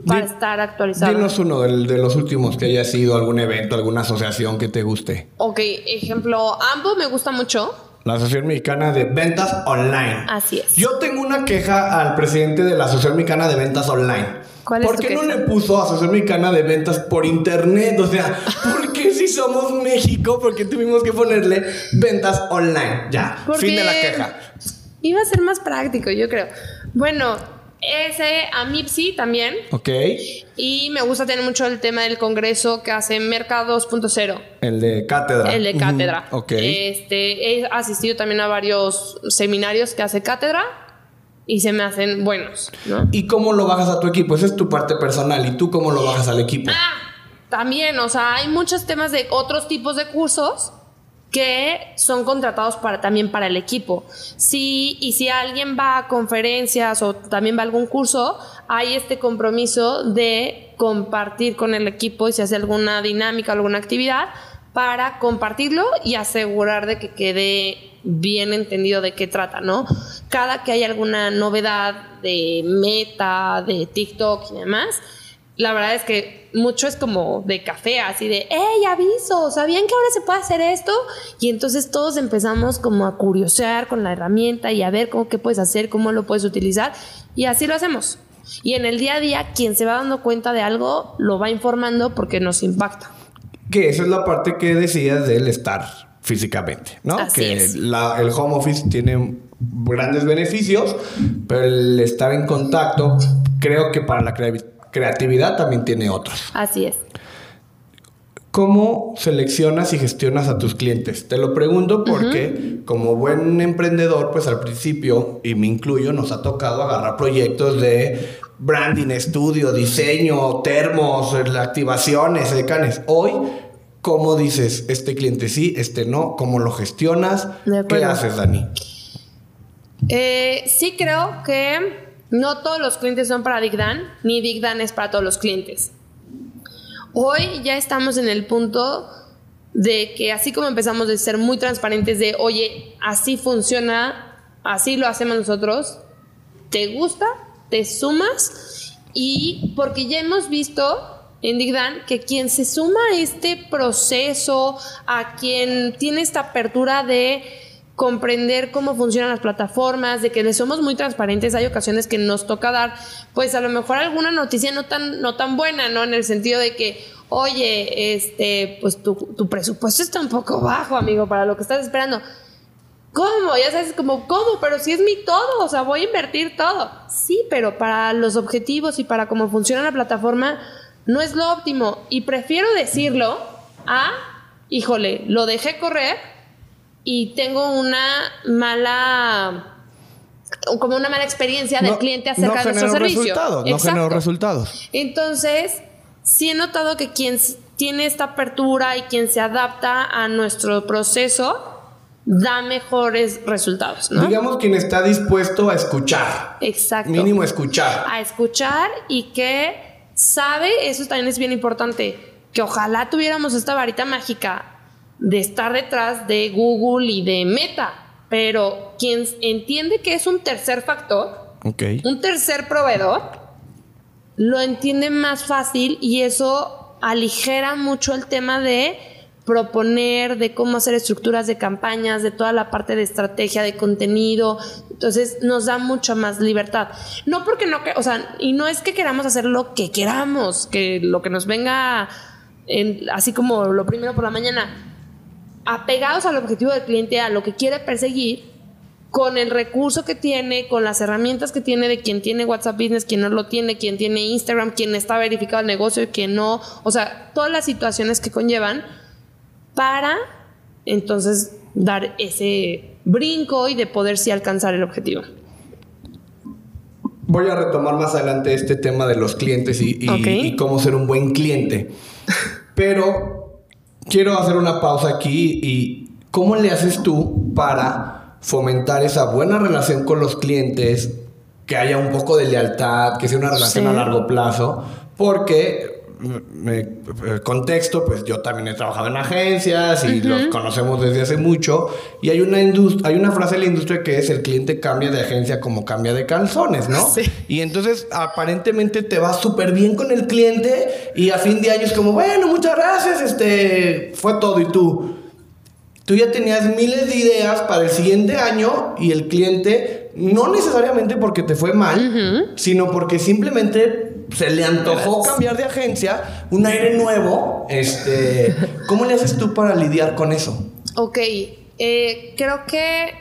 para Di- estar actualizado. Dinos uno del- de, los últimos que haya sido algún evento, alguna asociación que te guste. Ok, ejemplo, AMBO me gusta mucho. La Asociación Mexicana de Ventas Online. Así es. Yo tengo una queja al presidente de la Asociación Mexicana de Ventas Online. ¿Cuál es ¿Por tu qué no le puso Asociación Mexicana de Ventas por internet? O sea, ¿por qué si somos México? ¿Por qué tuvimos que ponerle ventas online? Ya, Porque fin de la queja. Iba a ser más práctico, yo creo. Bueno, ese AMIPSI también. Ok. Y me gusta tener mucho el tema del congreso que hace Merca 2.0. El de cátedra. El de cátedra. Ok. Este, he asistido también a varios seminarios que hace cátedra. y se me hacen buenos, ¿no? ¿Y cómo lo bajas a tu equipo? Esa es tu parte personal. ¿Y tú cómo lo bajas al equipo? Ah, también, o sea, hay muchos temas de otros tipos de cursos que son contratados para, también para el equipo. Sí, y si alguien va a conferencias o también va a algún curso, hay este compromiso de compartir con el equipo y si hace alguna dinámica, alguna actividad, para compartirlo y asegurar de que quede bien entendido de qué trata, ¿no? Cada que hay alguna novedad de meta, de TikTok y demás, la verdad es que mucho es como de café, así de, ¡hey, aviso! ¿Sabían que ahora se puede hacer esto? Y entonces todos empezamos como a curiosear con la herramienta y a ver cómo qué puedes hacer, cómo lo puedes utilizar. Y así lo hacemos. Y en el día a día, quien se va dando cuenta de algo, lo va informando porque nos impacta. Que esa es la parte que decías del estar físicamente, ¿no? Así que es. la- el home office tiene grandes beneficios, pero el estar en contacto, creo que para la crea- creatividad también tiene otros. Así es. ¿Cómo seleccionas y gestionas a tus clientes? Te lo pregunto porque como buen emprendedor, pues al principio, y me incluyo, nos ha tocado agarrar proyectos de branding, estudio, diseño, termos, eh, activaciones, decanes. Hoy, ¿cómo dices este cliente sí, este no? ¿Cómo lo gestionas? ¿Qué haces, Dani? Eh, sí creo que no todos los clientes son para Big Dan, ni Big Dan es para todos los clientes. Hoy ya estamos en el punto de que así como empezamos de ser muy transparentes de, oye, así funciona, así lo hacemos nosotros, ¿te gusta? ¿Te sumas? Y porque ya hemos visto en Digdan que quien se suma a este proceso, a quien tiene esta apertura de comprender cómo funcionan las plataformas, de que le somos muy transparentes, hay ocasiones que nos toca dar, pues a lo mejor alguna noticia no tan, no tan buena, ¿no? En el sentido de que, oye, este, pues tu, tu presupuesto está un poco bajo, amigo, para lo que estás esperando. ¿Cómo? Ya sabes, como, ¿cómo? Pero si es mi todo, o sea, voy a invertir todo. Sí, pero para los objetivos y para cómo funciona la plataforma, no es lo óptimo. Y prefiero decirlo a, híjole, lo dejé correr y tengo una mala, como una mala experiencia del No- cliente acerca no de nuestro generó servicio. resultados, no generó resultados. Entonces, sí he notado que quien tiene esta apertura y quien se adapta a nuestro proceso da mejores resultados, ¿no? Digamos quien está dispuesto a escuchar. Exacto. Mínimo escuchar. A escuchar y que sabe, eso también es bien importante, que ojalá tuviéramos esta varita mágica de estar detrás de Google y de Meta, pero quien entiende que es un tercer factor, un tercer proveedor lo entiende más fácil y eso aligera mucho el tema de proponer, de cómo hacer estructuras de campañas, de toda la parte de estrategia, de contenido. Entonces nos da mucha más libertad. No porque no, o sea, y no es que queramos hacer lo que queramos, que lo que nos venga en- así como lo primero por la mañana, apegados al objetivo del cliente, a lo que quiere perseguir, con el recurso que tiene, con las herramientas que tiene de quien tiene WhatsApp Business, quien no lo tiene, quien tiene Instagram, quien está verificado el negocio y quien no, o sea, todas las situaciones que conllevan para entonces dar ese brinco y de poder sí alcanzar el objetivo. Voy a retomar más adelante este tema de los clientes y, y- Ok. y cómo ser un buen cliente. Pero quiero hacer una pausa aquí y ¿cómo le haces tú para fomentar esa buena relación con los clientes? Que haya un poco de lealtad, que sea una relación Sí. a largo plazo. Porque, contexto, pues yo también he trabajado en agencias y los conocemos desde hace mucho. Y hay una, hay una frase en la industria que es el cliente cambia de agencia como cambia de calzones, ¿no? Sí. Y entonces aparentemente te va súper bien con el cliente y a fin de año es como, bueno, muchas gracias, este, fue todo. Y tú, tú ya tenías miles de ideas para el siguiente año y el cliente, no necesariamente porque te fue mal, sino porque simplemente se le antojó cambiar de agencia, un aire nuevo. Este, ¿Cómo le haces tú para lidiar con eso? Ok, eh, creo que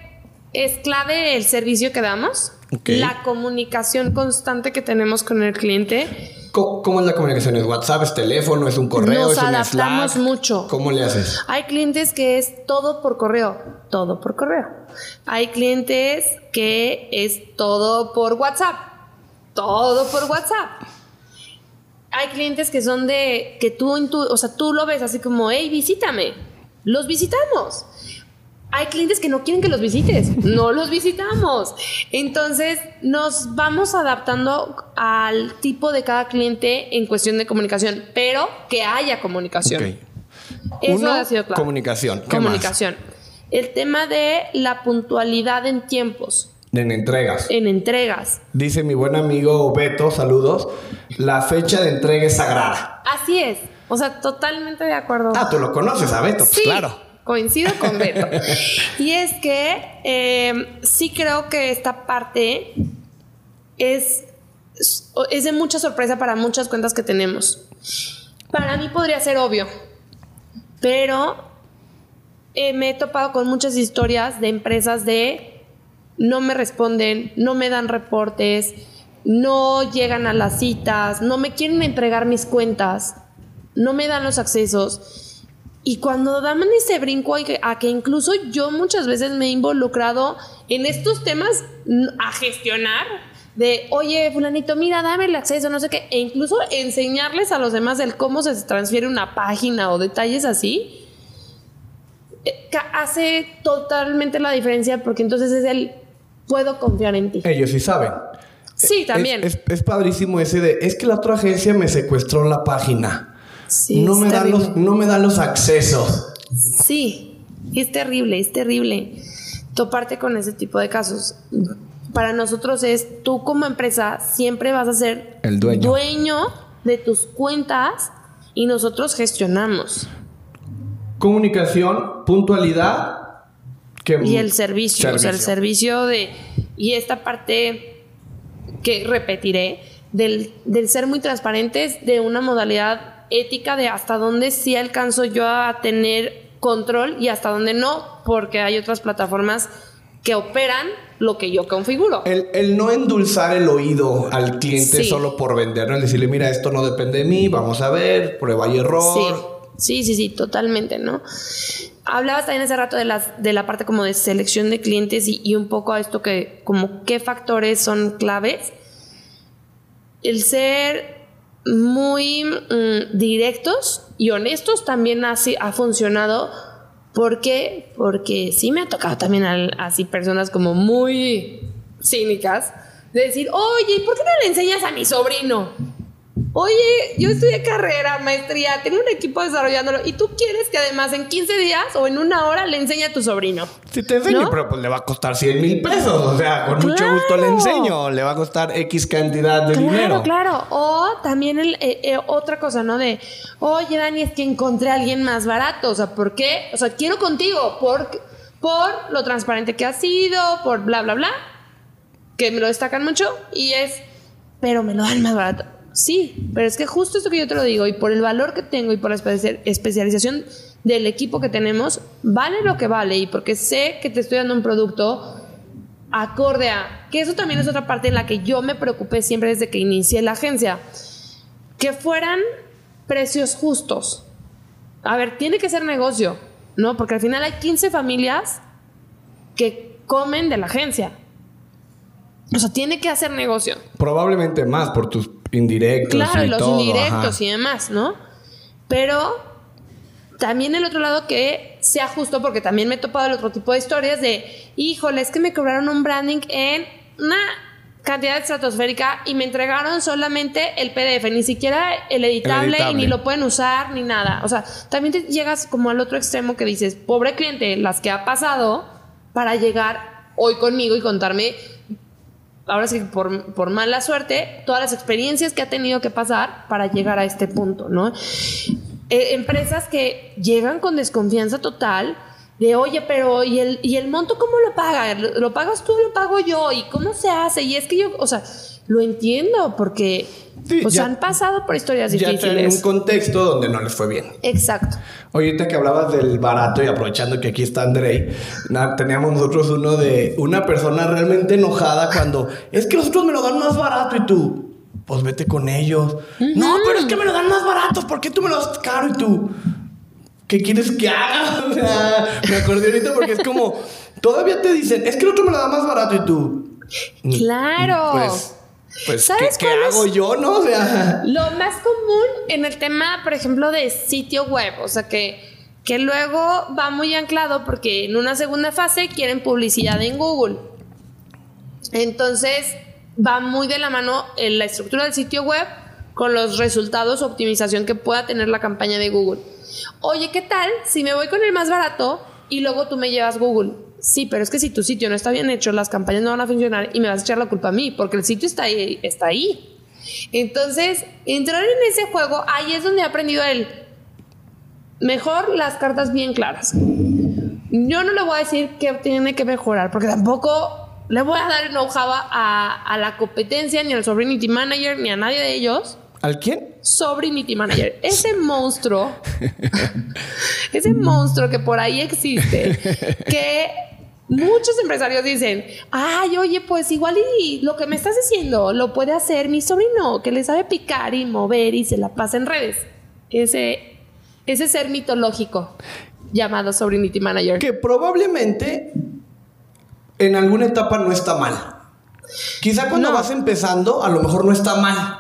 es clave el servicio que damos, Ok. la comunicación constante que tenemos con el cliente ¿Cómo, cómo es la comunicación? ¿Es WhatsApp? ¿Es teléfono? ¿Es un correo? Nos ¿Es un adaptamos Slack? mucho. ¿Cómo le haces? Hay clientes que es todo por correo, todo por correo. Hay clientes que es todo por WhatsApp, todo por WhatsApp. Hay clientes que son de que tú, en tu- o sea, tú lo ves así como, hey, visítame. Los visitamos. Hay clientes que no quieren que los visites, no los visitamos. Entonces nos vamos adaptando al tipo de cada cliente en cuestión de comunicación, pero que haya comunicación. Eso Uno, ha sido claro. comunicación. ¿Qué Comunicación. El tema de la puntualidad en tiempos? En entregas. en entregas. Dice mi buen amigo Beto, saludos. La fecha de entrega es sagrada. Así es. O sea, totalmente de acuerdo. Ah, tú lo conoces a Beto, pues Sí, claro. coincido con Beto. y es que eh, sí creo que esta parte es, es de mucha sorpresa para muchas cuentas que tenemos. Para mí podría ser obvio, pero eh, me he topado con muchas historias de empresas de no me responden, no me dan reportes, no llegan a las citas, no me quieren entregar mis cuentas, no me dan los accesos. Y cuando dan ese brinco a que, incluso yo muchas veces me he involucrado en estos temas a gestionar, de, oye, fulanito, mira, dame el acceso, no sé qué, e incluso enseñarles a los demás del cómo se transfiere una página o detalles así, eh, hace totalmente la diferencia porque entonces es el, puedo confiar en ti. Ellos sí saben. Sí, también. Es, es- es padrísimo ese de, es que la otra agencia me secuestró la página. Sí, no, me dan los, no me dan los accesos. Sí, es terrible, es terrible toparte con ese tipo de casos. Para nosotros es, tú como empresa siempre vas a ser El dueño. dueño de tus cuentas y nosotros gestionamos. Comunicación, puntualidad. Que- Y el servicio, o sea, el servicio de... Y esta parte que repetiré, del, del ser muy transparentes, de una modalidad ética de hasta dónde sí alcanzo yo a tener control y hasta dónde no, porque hay otras plataformas que operan lo que yo configuro. El, el no endulzar el oído al cliente Sí. solo por vender, ¿no? El decirle, mira, esto no depende de mí, vamos a ver, prueba y error. Sí, sí, sí, sí, totalmente, ¿no? Hablabas también hace rato de, las, de la parte como de selección de clientes y, un poco a esto que, como qué factores son claves. El ser muy mm, directos y honestos también así ha funcionado. ¿Por qué? Porque sí me ha tocado también al- así personas como muy cínicas de decir, oye, ¿por qué no le enseñas a mi sobrino? Oye, yo estudié carrera, maestría, tengo un equipo desarrollándolo y tú quieres que además en 15 días o en una hora le enseñe a tu sobrino. Si te enseño, ¿No? pero pues le va a costar 100 mil pesos. O sea, con mucho Claro. gusto le enseño. Le va a costar X cantidad de Claro, dinero. claro. O también el, eh, eh, otra cosa, ¿no? De, oye, Dani, es que encontré a alguien más barato. O sea, ¿por qué? O sea, quiero contigo por, por lo transparente que has sido, por bla, bla, bla. Que me lo destacan mucho. Y es, pero me lo dan más barato. Sí, pero es que justo esto que yo te lo digo, y por el valor que tengo y por la espe- especialización del equipo que tenemos, vale lo que vale. Y porque sé que te estoy dando un producto acorde a, que eso también es otra parte en la que yo me preocupé siempre desde que inicié la agencia, que fueran precios justos. A ver, tiene que ser negocio, ¿no? Porque al final hay 15 familias que comen de la agencia. O sea, tiene que hacer negocio. Probablemente más por tus indirectos. Claro, y los todo, indirectos ajá. y demás, ¿no? Pero también el otro lado que sea justo, porque también me he topado el otro tipo de historias de, híjole, es que me cobraron un branding en una cantidad estratosférica y me entregaron solamente el PDF, ni siquiera el editable, editable. y ni lo pueden usar ni nada. O sea, también te llegas como al otro extremo que dices, pobre cliente, las que ha pasado para llegar hoy conmigo y contarme ahora sí por, por mala suerte, todas las experiencias que ha tenido que pasar para llegar a este punto, ¿no? Eh, empresas que llegan con desconfianza total de, oye, pero ¿y el, ¿y el monto cómo lo paga? ¿Lo, lo pagas tú lo pago yo? ¿Y cómo se hace? Y es que yo, o sea, lo entiendo porque Sí, pues ya- han pasado por historias Ya traen difíciles. un contexto donde no les fue bien. Exacto. Ahorita que hablabas del barato y aprovechando que aquí está Andrei, na- teníamos nosotros uno de una persona realmente enojada cuando es que nosotros me lo dan más barato y tú. pues vete con ellos. No, pero es que me lo dan más baratos. ¿Por qué tú me lo das caro y tú? ¿Qué quieres que haga? O sea, me acordé ahorita porque es como, todavía te dicen, es que el otro me lo da más barato y tú. Claro. Pues, pues ¿Sabes ¿qué, hago yo, no? O sea, Lo más común en el tema, por ejemplo, de sitio web, o sea que, que luego va muy anclado porque en una segunda fase quieren publicidad en Google. Entonces va muy de la mano en la estructura del sitio web con los resultados o optimización que pueda tener la campaña de Google. Oye, ¿qué tal si me voy con el más barato y luego tú me llevas Google? Sí, pero es que si tu sitio no está bien hecho, las campañas no van a funcionar y me vas a echar la culpa a mí, porque el sitio está ahí. Está ahí. Entonces, entrar en ese juego, ahí es donde he aprendido el mejor las cartas bien claras. Yo no le voy a decir que tiene que mejorar, porque tampoco le voy a dar know-how a, a la competencia, ni al Sobrinity Manager, ni a nadie de ellos. ¿al quién? Sobrinity Manager, ese monstruo, ese monstruo que por ahí existe, que muchos empresarios dicen, ay, oye, pues igual y lo que me estás diciendo lo puede hacer mi sobrino, que le sabe picar y mover y se la pasa en redes. Ese, ese ser mitológico llamado Sobrinity Manager. Que probablemente en alguna etapa no está mal. Quizá cuando No. vas empezando, a lo mejor no está mal.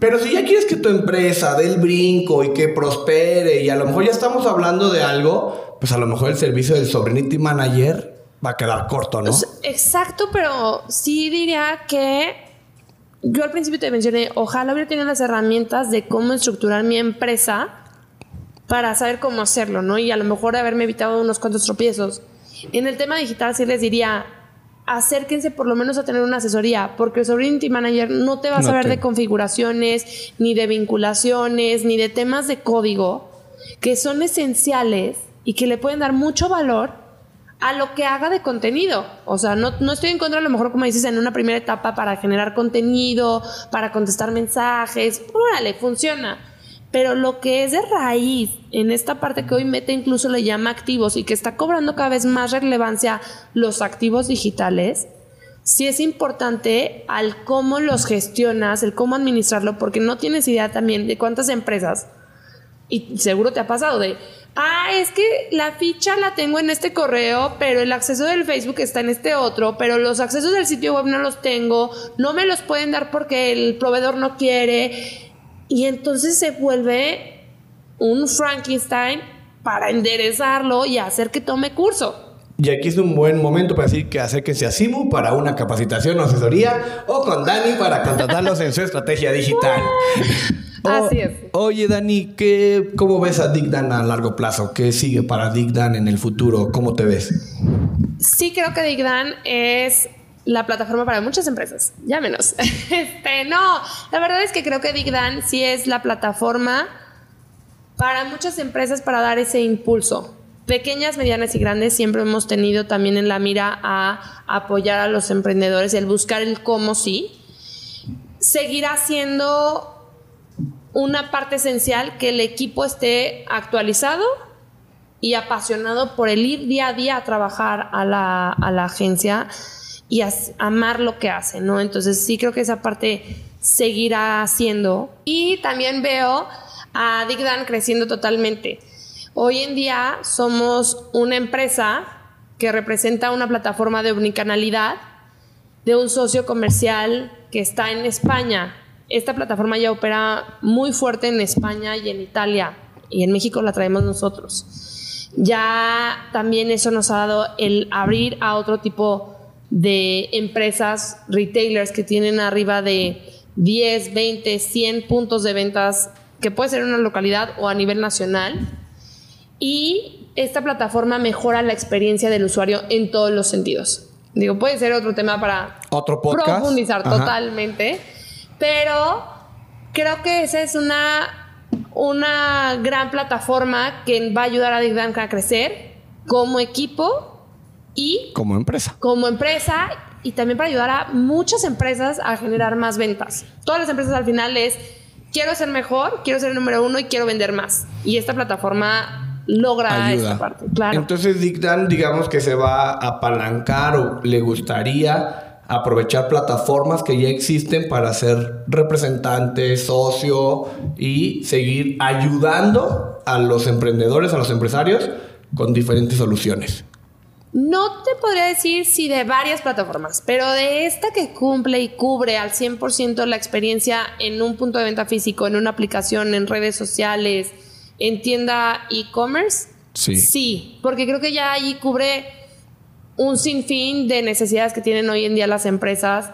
Pero si ya quieres que tu empresa dé el brinco y que prospere, y a lo mejor ya estamos hablando de algo, pues a lo mejor el servicio del Sobrinity Manager va a quedar corto, ¿no? Sea, Exacto, pero sí diría que yo al principio te mencioné, ojalá hubiera tenido las herramientas de cómo estructurar mi empresa para saber cómo hacerlo, ¿no? Y a lo mejor haberme evitado unos cuantos tropiezos. En el tema digital sí les diría, acérquense por lo menos a tener una asesoría, porque el Sovereignty Manager no te va a No saber te- de configuraciones, ni de vinculaciones, ni de temas de código que son esenciales y que le pueden dar mucho valor a lo que haga de contenido. O sea, no, no estoy en contra, a lo mejor, como dices, en una primera etapa para generar contenido, para contestar mensajes. Órale, funciona. Pero lo que es de raíz, en esta parte que hoy Meta incluso le llama activos y que está cobrando cada vez más relevancia los activos digitales, sí es importante al cómo los gestionas, el cómo administrarlo, porque no tienes idea también de cuántas empresas y seguro te ha pasado de, ah, es que la ficha la tengo en este correo, pero el acceso del Facebook está en este otro, pero los accesos del sitio web no los tengo, no me los pueden dar porque el proveedor no quiere. Y entonces se vuelve un Frankenstein para enderezarlo y hacer que tome curso. Y aquí es un buen momento para decir que acérquense a Simu para una capacitación o asesoría o con Dani para contratarlos en su estrategia digital. O- Así es. Oye, Dani, ¿qué, ¿cómo ves a Digdan a largo plazo? ¿Qué sigue para Digdan en el futuro? ¿Cómo te ves? Sí creo que Digdan es la plataforma para muchas empresas. Llámenos. Este, no, la verdad es que creo que Digdan sí es la plataforma para muchas empresas para dar ese impulso. Pequeñas, medianas y grandes siempre hemos tenido también en la mira a apoyar a los emprendedores, el buscar el cómo sí. Seguirá siendo una parte esencial que el equipo esté actualizado y apasionado por el ir día a día a trabajar a la, a la agencia y a, amar lo que hace, ¿no? Entonces sí creo que esa parte seguirá siendo. Y también veo a Digdan creciendo totalmente. Hoy en día somos una empresa que representa una plataforma de unicanalidad de un socio comercial que está en España. Esta plataforma ya opera muy fuerte en España y en Italia y en México la traemos nosotros. Ya también eso nos ha dado el abrir a otro tipo de empresas, retailers que tienen arriba de 10, 20, 100 puntos de ventas, que puede ser en una localidad o a nivel nacional. Y esta plataforma mejora la experiencia del usuario en todos los sentidos. Digo, puede ser otro tema para Otro podcast. profundizar Ajá. totalmente, pero creo que esa es una, una gran plataforma que va a ayudar a Digdan a crecer como equipo y Como empresa. como empresa y también para ayudar a muchas empresas a generar más ventas. Todas las empresas al final es, quiero ser mejor, quiero ser el número uno y quiero vender más. Y esta plataforma logra Ayuda. esta parte. Claro. Entonces Digdan, digamos que se va a apalancar o le gustaría aprovechar plataformas que ya existen para ser representante, socio y seguir ayudando a los emprendedores, a los empresarios con diferentes soluciones. No te podría decir si de varias plataformas, pero de esta que cumple y cubre al 100% la experiencia en un punto de venta físico, en una aplicación, en redes sociales, en tienda e-commerce. Sí. Sí, porque creo que ya ahí cubre un sinfín de necesidades que tienen hoy en día las empresas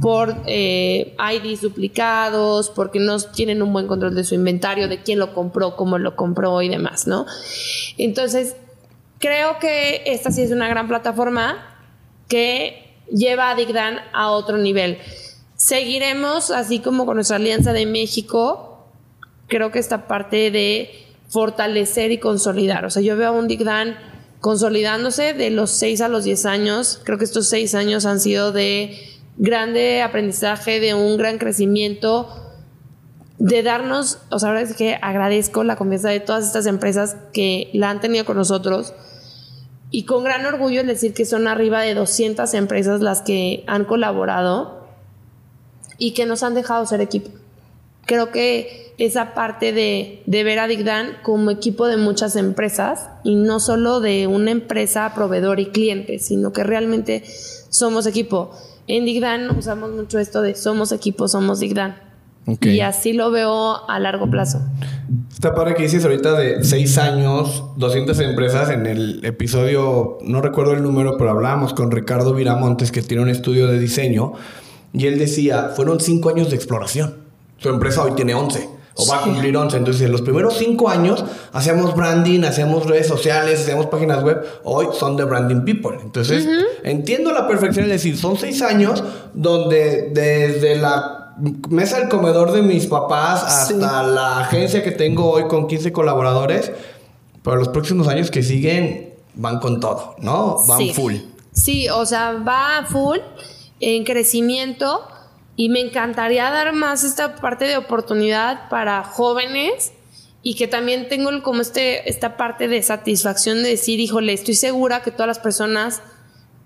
por eh, IDs duplicados, porque no tienen un buen control de su inventario, de quién lo compró, cómo lo compró y demás, ¿no? Entonces, creo que esta sí es una gran plataforma que lleva a Digdan a otro nivel. Seguiremos, así como con nuestra Alianza de México, creo que esta parte de fortalecer y consolidar. O sea, yo veo a un Digdan consolidándose de los 6 a los 10 años. Creo que estos 6 años han sido de grande aprendizaje, de un gran crecimiento, de darnos, o sea, ahora es que agradezco la confianza de todas estas empresas que la han tenido con nosotros y con gran orgullo es decir que son arriba de 200 empresas las que han colaborado y que nos han dejado ser equipo. Creo que esa parte de, de ver a Digdan como equipo de muchas empresas y no solo de una empresa proveedor y cliente, sino que realmente somos equipo. En Digdan usamos mucho esto de somos equipo, somos Digdan. Y así lo veo a largo plazo. Está padre que dices ahorita de seis años, 200 empresas. En el episodio, no recuerdo el número, pero hablábamos con Ricardo Viramontes, que tiene un estudio de diseño. Y él decía, fueron cinco años de exploración. Su empresa hoy tiene 11 o va a cumplir 11. Entonces, en los primeros cinco años hacíamos branding, hacíamos redes sociales, hacíamos páginas web. Hoy son de branding people. Entonces, entiendo la perfección. Es decir, son seis años donde desde la mesa del comedor de mis papás hasta la agencia que tengo hoy con 15 colaboradores, pero los próximos años que siguen van con todo, ¿no? Van full. Sí, o sea, va full en crecimiento y me encantaría dar más esta parte de oportunidad para jóvenes y que también tengo como este, esta parte de satisfacción de decir, híjole, estoy segura que todas las personas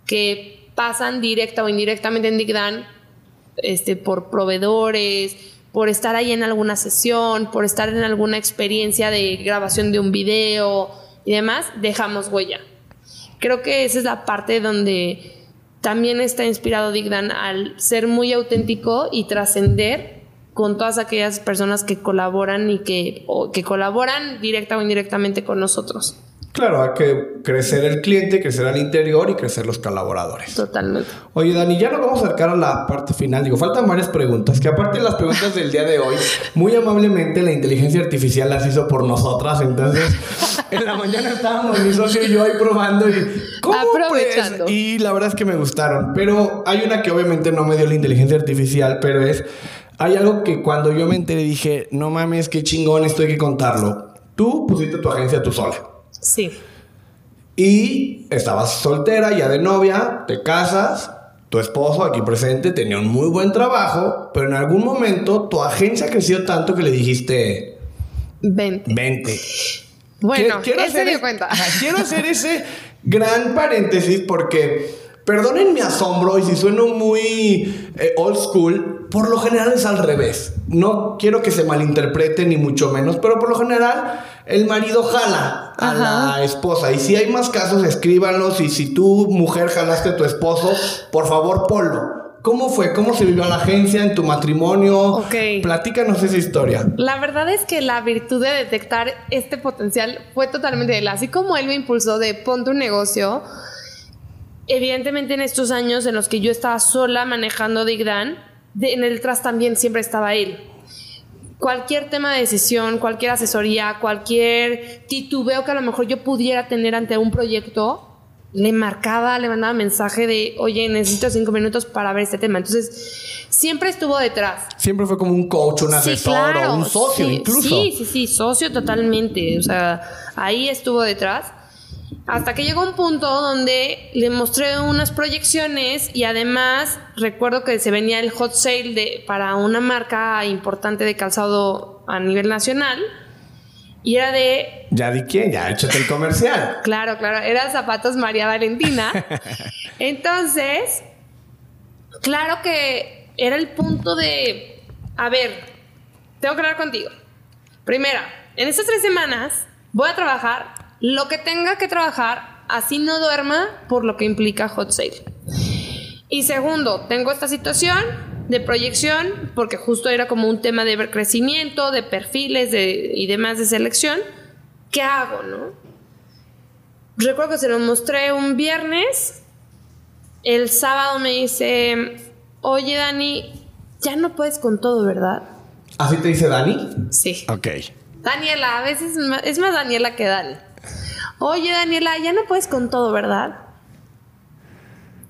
que pasan directa o indirectamente en DigDan este, por proveedores, por estar ahí en alguna sesión, por estar en alguna experiencia de grabación de un video y demás, dejamos huella. Creo que esa es la parte donde también está inspirado Digdan al ser muy auténtico y trascender con todas aquellas personas que colaboran y que, que colaboran directa o indirectamente con nosotros. Claro, hay que crecer el cliente, crecer al interior y crecer los colaboradores. Totalmente. Oye, Dani, ya nos vamos a acercar a la parte final. Digo, faltan varias preguntas, que aparte de las preguntas del día de hoy, muy amablemente la inteligencia artificial las hizo por nosotras. Entonces, en la mañana estábamos mi socio y yo ahí probando y... ¿cómo pues? Aprovechando. Y la verdad es que me gustaron. Pero hay una que obviamente no me dio la inteligencia artificial, pero es... Hay algo que cuando yo me enteré dije, no mames, qué chingón, esto hay que contarlo. Tú pusiste tu agencia tú sola. Sí. Y estabas soltera, ya de novia, te casas, tu esposo aquí presente tenía un muy buen trabajo, pero en algún momento tu agencia creció tanto que le dijiste... Vente. Vente. Bueno, quiero hacer, dio cuenta. quiero hacer ese gran paréntesis porque, perdonen mi asombro y si sueno muy eh, old school, por lo general es al revés. No quiero que se malinterprete ni mucho menos, pero por lo general el marido jala a la esposa. Y si hay más casos, escríbanlos. Y si tú, mujer, jalaste a tu esposo, por favor, ponlo. ¿Cómo fue? ¿Cómo se vivió la agencia en tu matrimonio? Ok. Platícanos esa historia. La verdad es que la virtud de detectar este potencial fue totalmente de él. Así como él me impulsó de ponte un negocio, evidentemente en estos años en los que yo estaba sola manejando Digdan, en el tras también siempre estaba él cualquier tema de decisión, cualquier asesoría, cualquier titubeo que a lo mejor yo pudiera tener ante un proyecto, le marcaba, le mandaba mensaje de, oye, necesito cinco minutos para ver este tema. Entonces, siempre estuvo detrás. Siempre fue como un coach, un asesor o un socio incluso. Sí, sí, sí, socio totalmente. O sea, ahí estuvo detrás. Hasta que llegó un punto donde le mostré unas proyecciones y además recuerdo que se venía el hot sale de, para una marca importante de calzado a nivel nacional. Y era de. ¿Ya di quién? Ya échate el comercial. claro, claro. Era Zapatos María Valentina. Entonces, claro que era el punto de, a ver, tengo que hablar contigo. Primera, en estas tres semanas voy a trabajar lo que tenga que trabajar, así no duerma por lo que implica hot sale. Y segundo, tengo esta situación de proyección, porque justo era como un tema de crecimiento, de perfiles de, y demás de selección. ¿Qué hago, no? Recuerdo que se lo mostré un viernes. El sábado me dice, oye Dani, ya no puedes con todo, ¿verdad? ¿Así te dice Dani? Sí. Ok. Daniela, a veces es más Daniela que Dani. Oye Daniela, ya no puedes con todo, ¿verdad?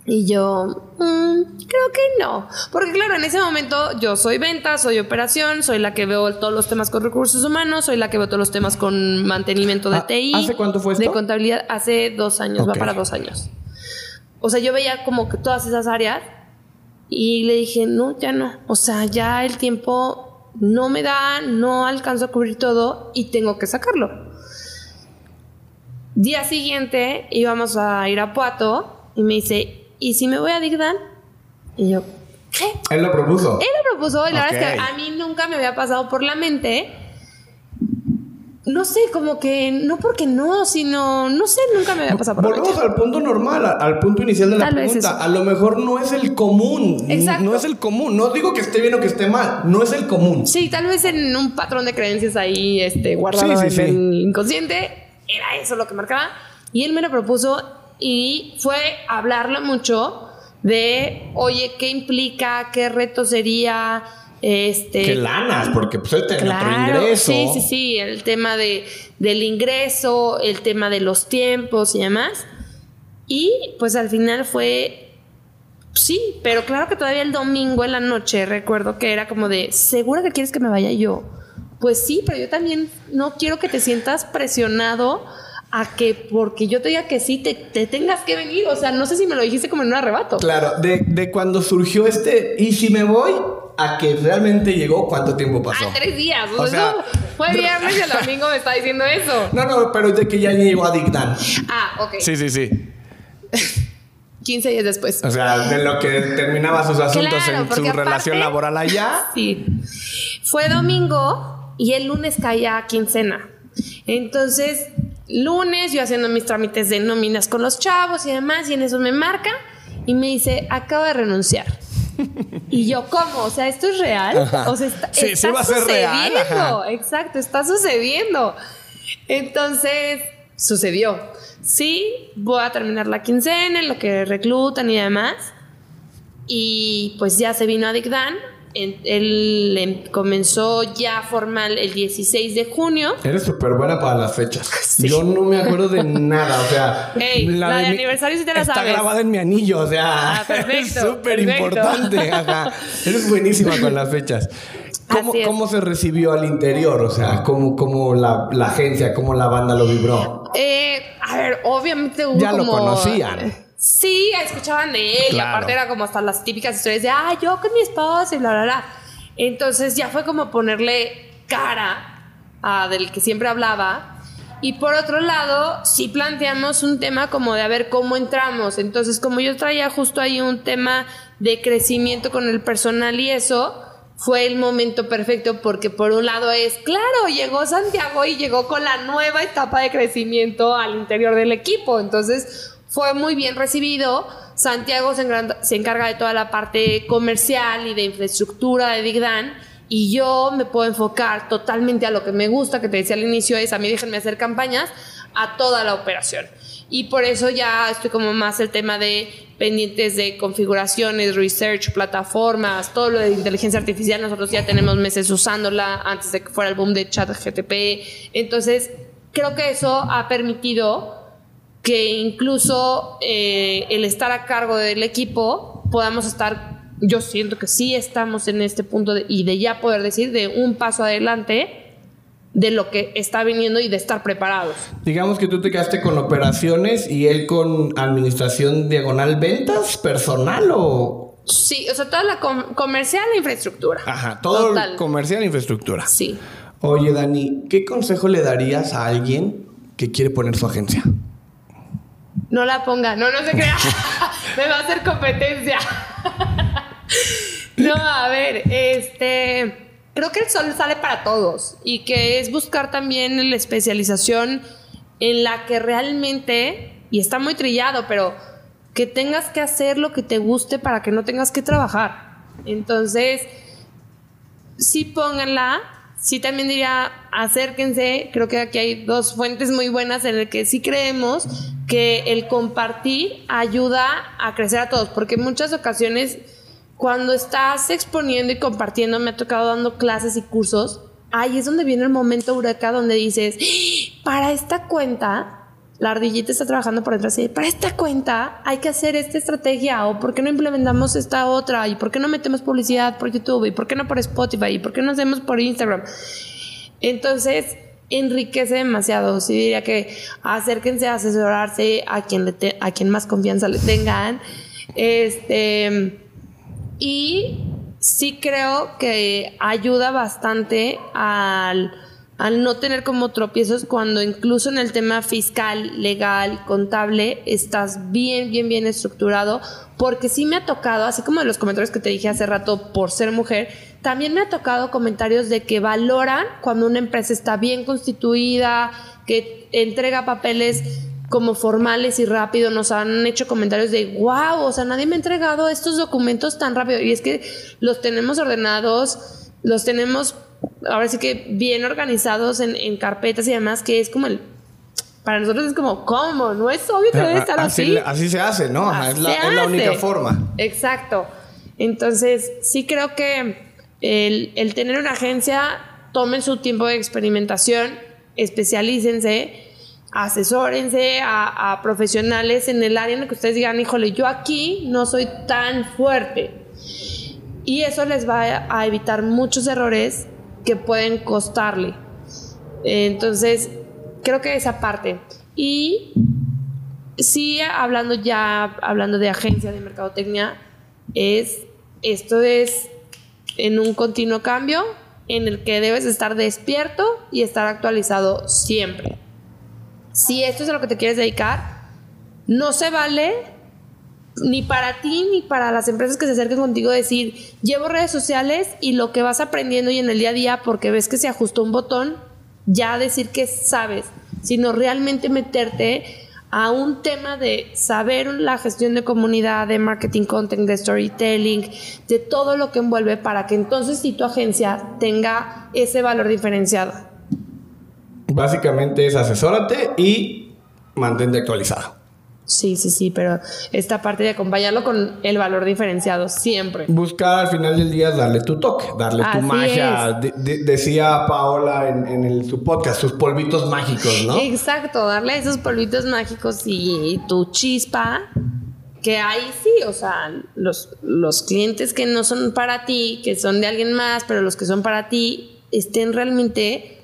Y yo, mm, creo que no. Porque claro, en ese momento yo soy venta, soy operación, soy la que veo todos los temas con recursos humanos, soy la que veo todos los temas con mantenimiento de Ah, TI. ¿hace cuánto fue esto? De contabilidad, hace dos años, va para dos años. O sea, yo veía como que todas esas áreas y le dije, no, ya no. O sea, ya el tiempo no me da, no alcanzo a cubrir todo y tengo que sacarlo. Día siguiente íbamos a ir a Puato y me dice, ¿y si me voy a Digdan? Y yo, ¿qué? Él lo propuso. Él lo propuso y la verdad es que a mí nunca me había pasado por la mente. No sé, como que no porque no, sino, no sé, nunca me había pasado por la Volvemos al punto normal, a- al punto inicial de la Tal pregunta. A lo mejor no es el común. Exacto. No es el común. No digo que esté bien o que esté mal. No es el común. Sí, tal vez en un patrón de creencias ahí este, guardado Sí, sí, en sí. el inconsciente, era eso lo que marcaba. Y él me lo propuso y fue hablarlo mucho de, oye, ¿qué implica? ¿Qué reto sería? Este, Que lanas, porque pues él tenía otro Claro, ingreso. Sí, sí, sí, el tema de, del ingreso, el tema de los tiempos y demás. Y pues al final fue, sí, pero claro que todavía el domingo en la noche recuerdo que era como de, ¿segura que quieres que me vaya yo? Pues sí, pero yo también no quiero que te sientas presionado a que porque yo te diga que sí, te, te tengas que venir. O sea, no sé si me lo dijiste como en un arrebato. Claro, de, de cuando surgió este y si me voy a que realmente llegó, ¿cuánto tiempo pasó? Ah, tres días. O O sea- sea, fue viernes y el domingo me está diciendo eso. No, no, pero de que ya llegó a Digdan. Ah, ok. Sí, sí, sí. 15 días después. O sea, de lo que terminaba sus asuntos Claro, en su relación aparte- laboral allá. Sí. Fue domingo y el lunes caía quincena. Entonces, lunes yo haciendo mis trámites de nóminas con los chavos y demás, y en eso me marca y me dice, acabo de renunciar. Y yo, ¿cómo? O sea, ¿esto es real? Ajá. O sea, está, Sí, sí está va a ser real, sucediendo. Exacto, está sucediendo. Entonces, sucedió. Sí, voy a terminar la quincena, en lo que reclutan y demás. Y pues ya se vino a Digdan. En- Él em- comenzó ya formal el 16 de junio. Eres súper buena para las fechas. Sí. Yo no me acuerdo de nada, o sea. La de aniversario sí te la está sabes. grabada en mi anillo, o sea. Ah, perfecto, Es súper importante. Eres buenísima con las fechas. ¿Cómo, cómo se recibió al interior? O sea, ¿cómo, cómo la, la agencia, cómo la banda lo vibró? Eh, a ver, obviamente hubo Ya lo conocían. Sí, escuchaban de él. Y aparte era como hasta las típicas historias de, ah, yo con mi esposa y bla, bla, bla. Entonces ya fue como ponerle cara a del que siempre hablaba. Y por otro lado, sí planteamos un tema como de a ver cómo entramos. Entonces, como yo traía justo ahí un tema de crecimiento con el personal y eso, fue el momento perfecto porque por un lado es, claro, llegó Santiago y llegó con la nueva etapa de crecimiento al interior del equipo. Entonces, fue muy bien recibido. Santiago se, encarga de toda la parte comercial y de infraestructura de Digdan. Y yo me puedo enfocar totalmente a lo que me gusta, que te decía al inicio, es a mí déjenme hacer campañas, a toda la operación. Y por eso ya estoy como más el tema de pendientes de configuraciones, research, plataformas, todo lo de inteligencia artificial. Nosotros ya tenemos meses usándola antes de que fuera el boom de chat GTP. Entonces, creo que eso ha permitido que incluso eh, el estar a cargo del equipo podamos estar, yo siento que sí estamos en este punto de- y de ya poder decir de un paso adelante de lo que está viniendo y de estar preparados. Digamos que tú te quedaste con operaciones y él con administración diagonal ventas personal o. Sí, o sea, toda la com- comercial e infraestructura. Ajá, todo Total. el comercial e infraestructura. Sí. Oye, Dani, ¿qué consejo le darías a alguien que quiere poner su agencia? No la ponga, no, no se crea. Me va a hacer competencia. no, a ver, este. Creo que el sol sale para todos y que es buscar también la especialización en la que realmente, y está muy trillado, pero que tengas que hacer lo que te guste para que no tengas que trabajar. Entonces, sí pónganla, sí también diría acérquense, creo que aquí hay dos fuentes muy buenas en el que sí creemos que el compartir ayuda a crecer a todos, porque en muchas ocasiones cuando estás exponiendo y compartiendo, me ha tocado dando clases y cursos, ahí es donde viene el momento huracán donde dices, para esta cuenta, la ardillita está trabajando por detrás y para esta cuenta hay que hacer esta estrategia o por qué no implementamos esta otra y por qué no metemos publicidad por YouTube y por qué no por Spotify y por qué no hacemos por Instagram. Entonces, enriquece demasiado. Sí diría que acérquense a asesorarse a quien, a quien más confianza le tengan. Este, y sí creo que ayuda bastante al al no tener como tropiezos cuando incluso en el tema fiscal, legal, contable, estás bien, bien, bien estructurado, porque sí me ha tocado, así como de los comentarios que te dije hace rato por ser mujer, también me ha tocado comentarios de que valoran cuando una empresa está bien constituida, que entrega papeles como formales y rápido, nos han hecho comentarios de, wow, o sea, nadie me ha entregado estos documentos tan rápido. Y es que los tenemos ordenados, los tenemos ahora sí que bien organizados en, carpetas y demás, que es como el para nosotros es como, ¿cómo? No es obvio que debe estar así. Así, se hace, ¿no? es, la, única forma. Exacto. Entonces, sí creo que el, tener una agencia, tomen su tiempo de experimentación, especialícense, asesórense a, a, profesionales en el área en el que ustedes digan, híjole, yo aquí no soy tan fuerte. Y eso les va a evitar muchos errores que pueden costarle. Entonces, creo que esa parte. Y sí, hablando ya, hablando de agencia de mercadotecnia, es, esto es en un continuo cambio en el que debes estar despierto y estar actualizado siempre. Si esto es a lo que te quieres dedicar, no se vale ni para ti ni para las empresas que se acerquen contigo decir, llevo redes sociales y lo que vas aprendiendo y en el día a día porque ves que se ajustó un botón, ya decir que sabes, sino realmente meterte a un tema de saber la gestión de comunidad, de marketing content, de storytelling, de todo lo que envuelve para que entonces si tu agencia tenga ese valor diferenciado. Básicamente es asesórate y mantente actualizado. Sí, sí, sí, pero esta parte de acompañarlo con el valor diferenciado, siempre. Buscar al final del día darle tu toque, darle tu magia. decía Paola en, su podcast, sus polvitos mágicos, ¿no? Exacto, darle esos polvitos mágicos y tu chispa, que ahí sí, o sea, los, los clientes que no son para ti, que son de alguien más, pero los que son para ti, estén realmente,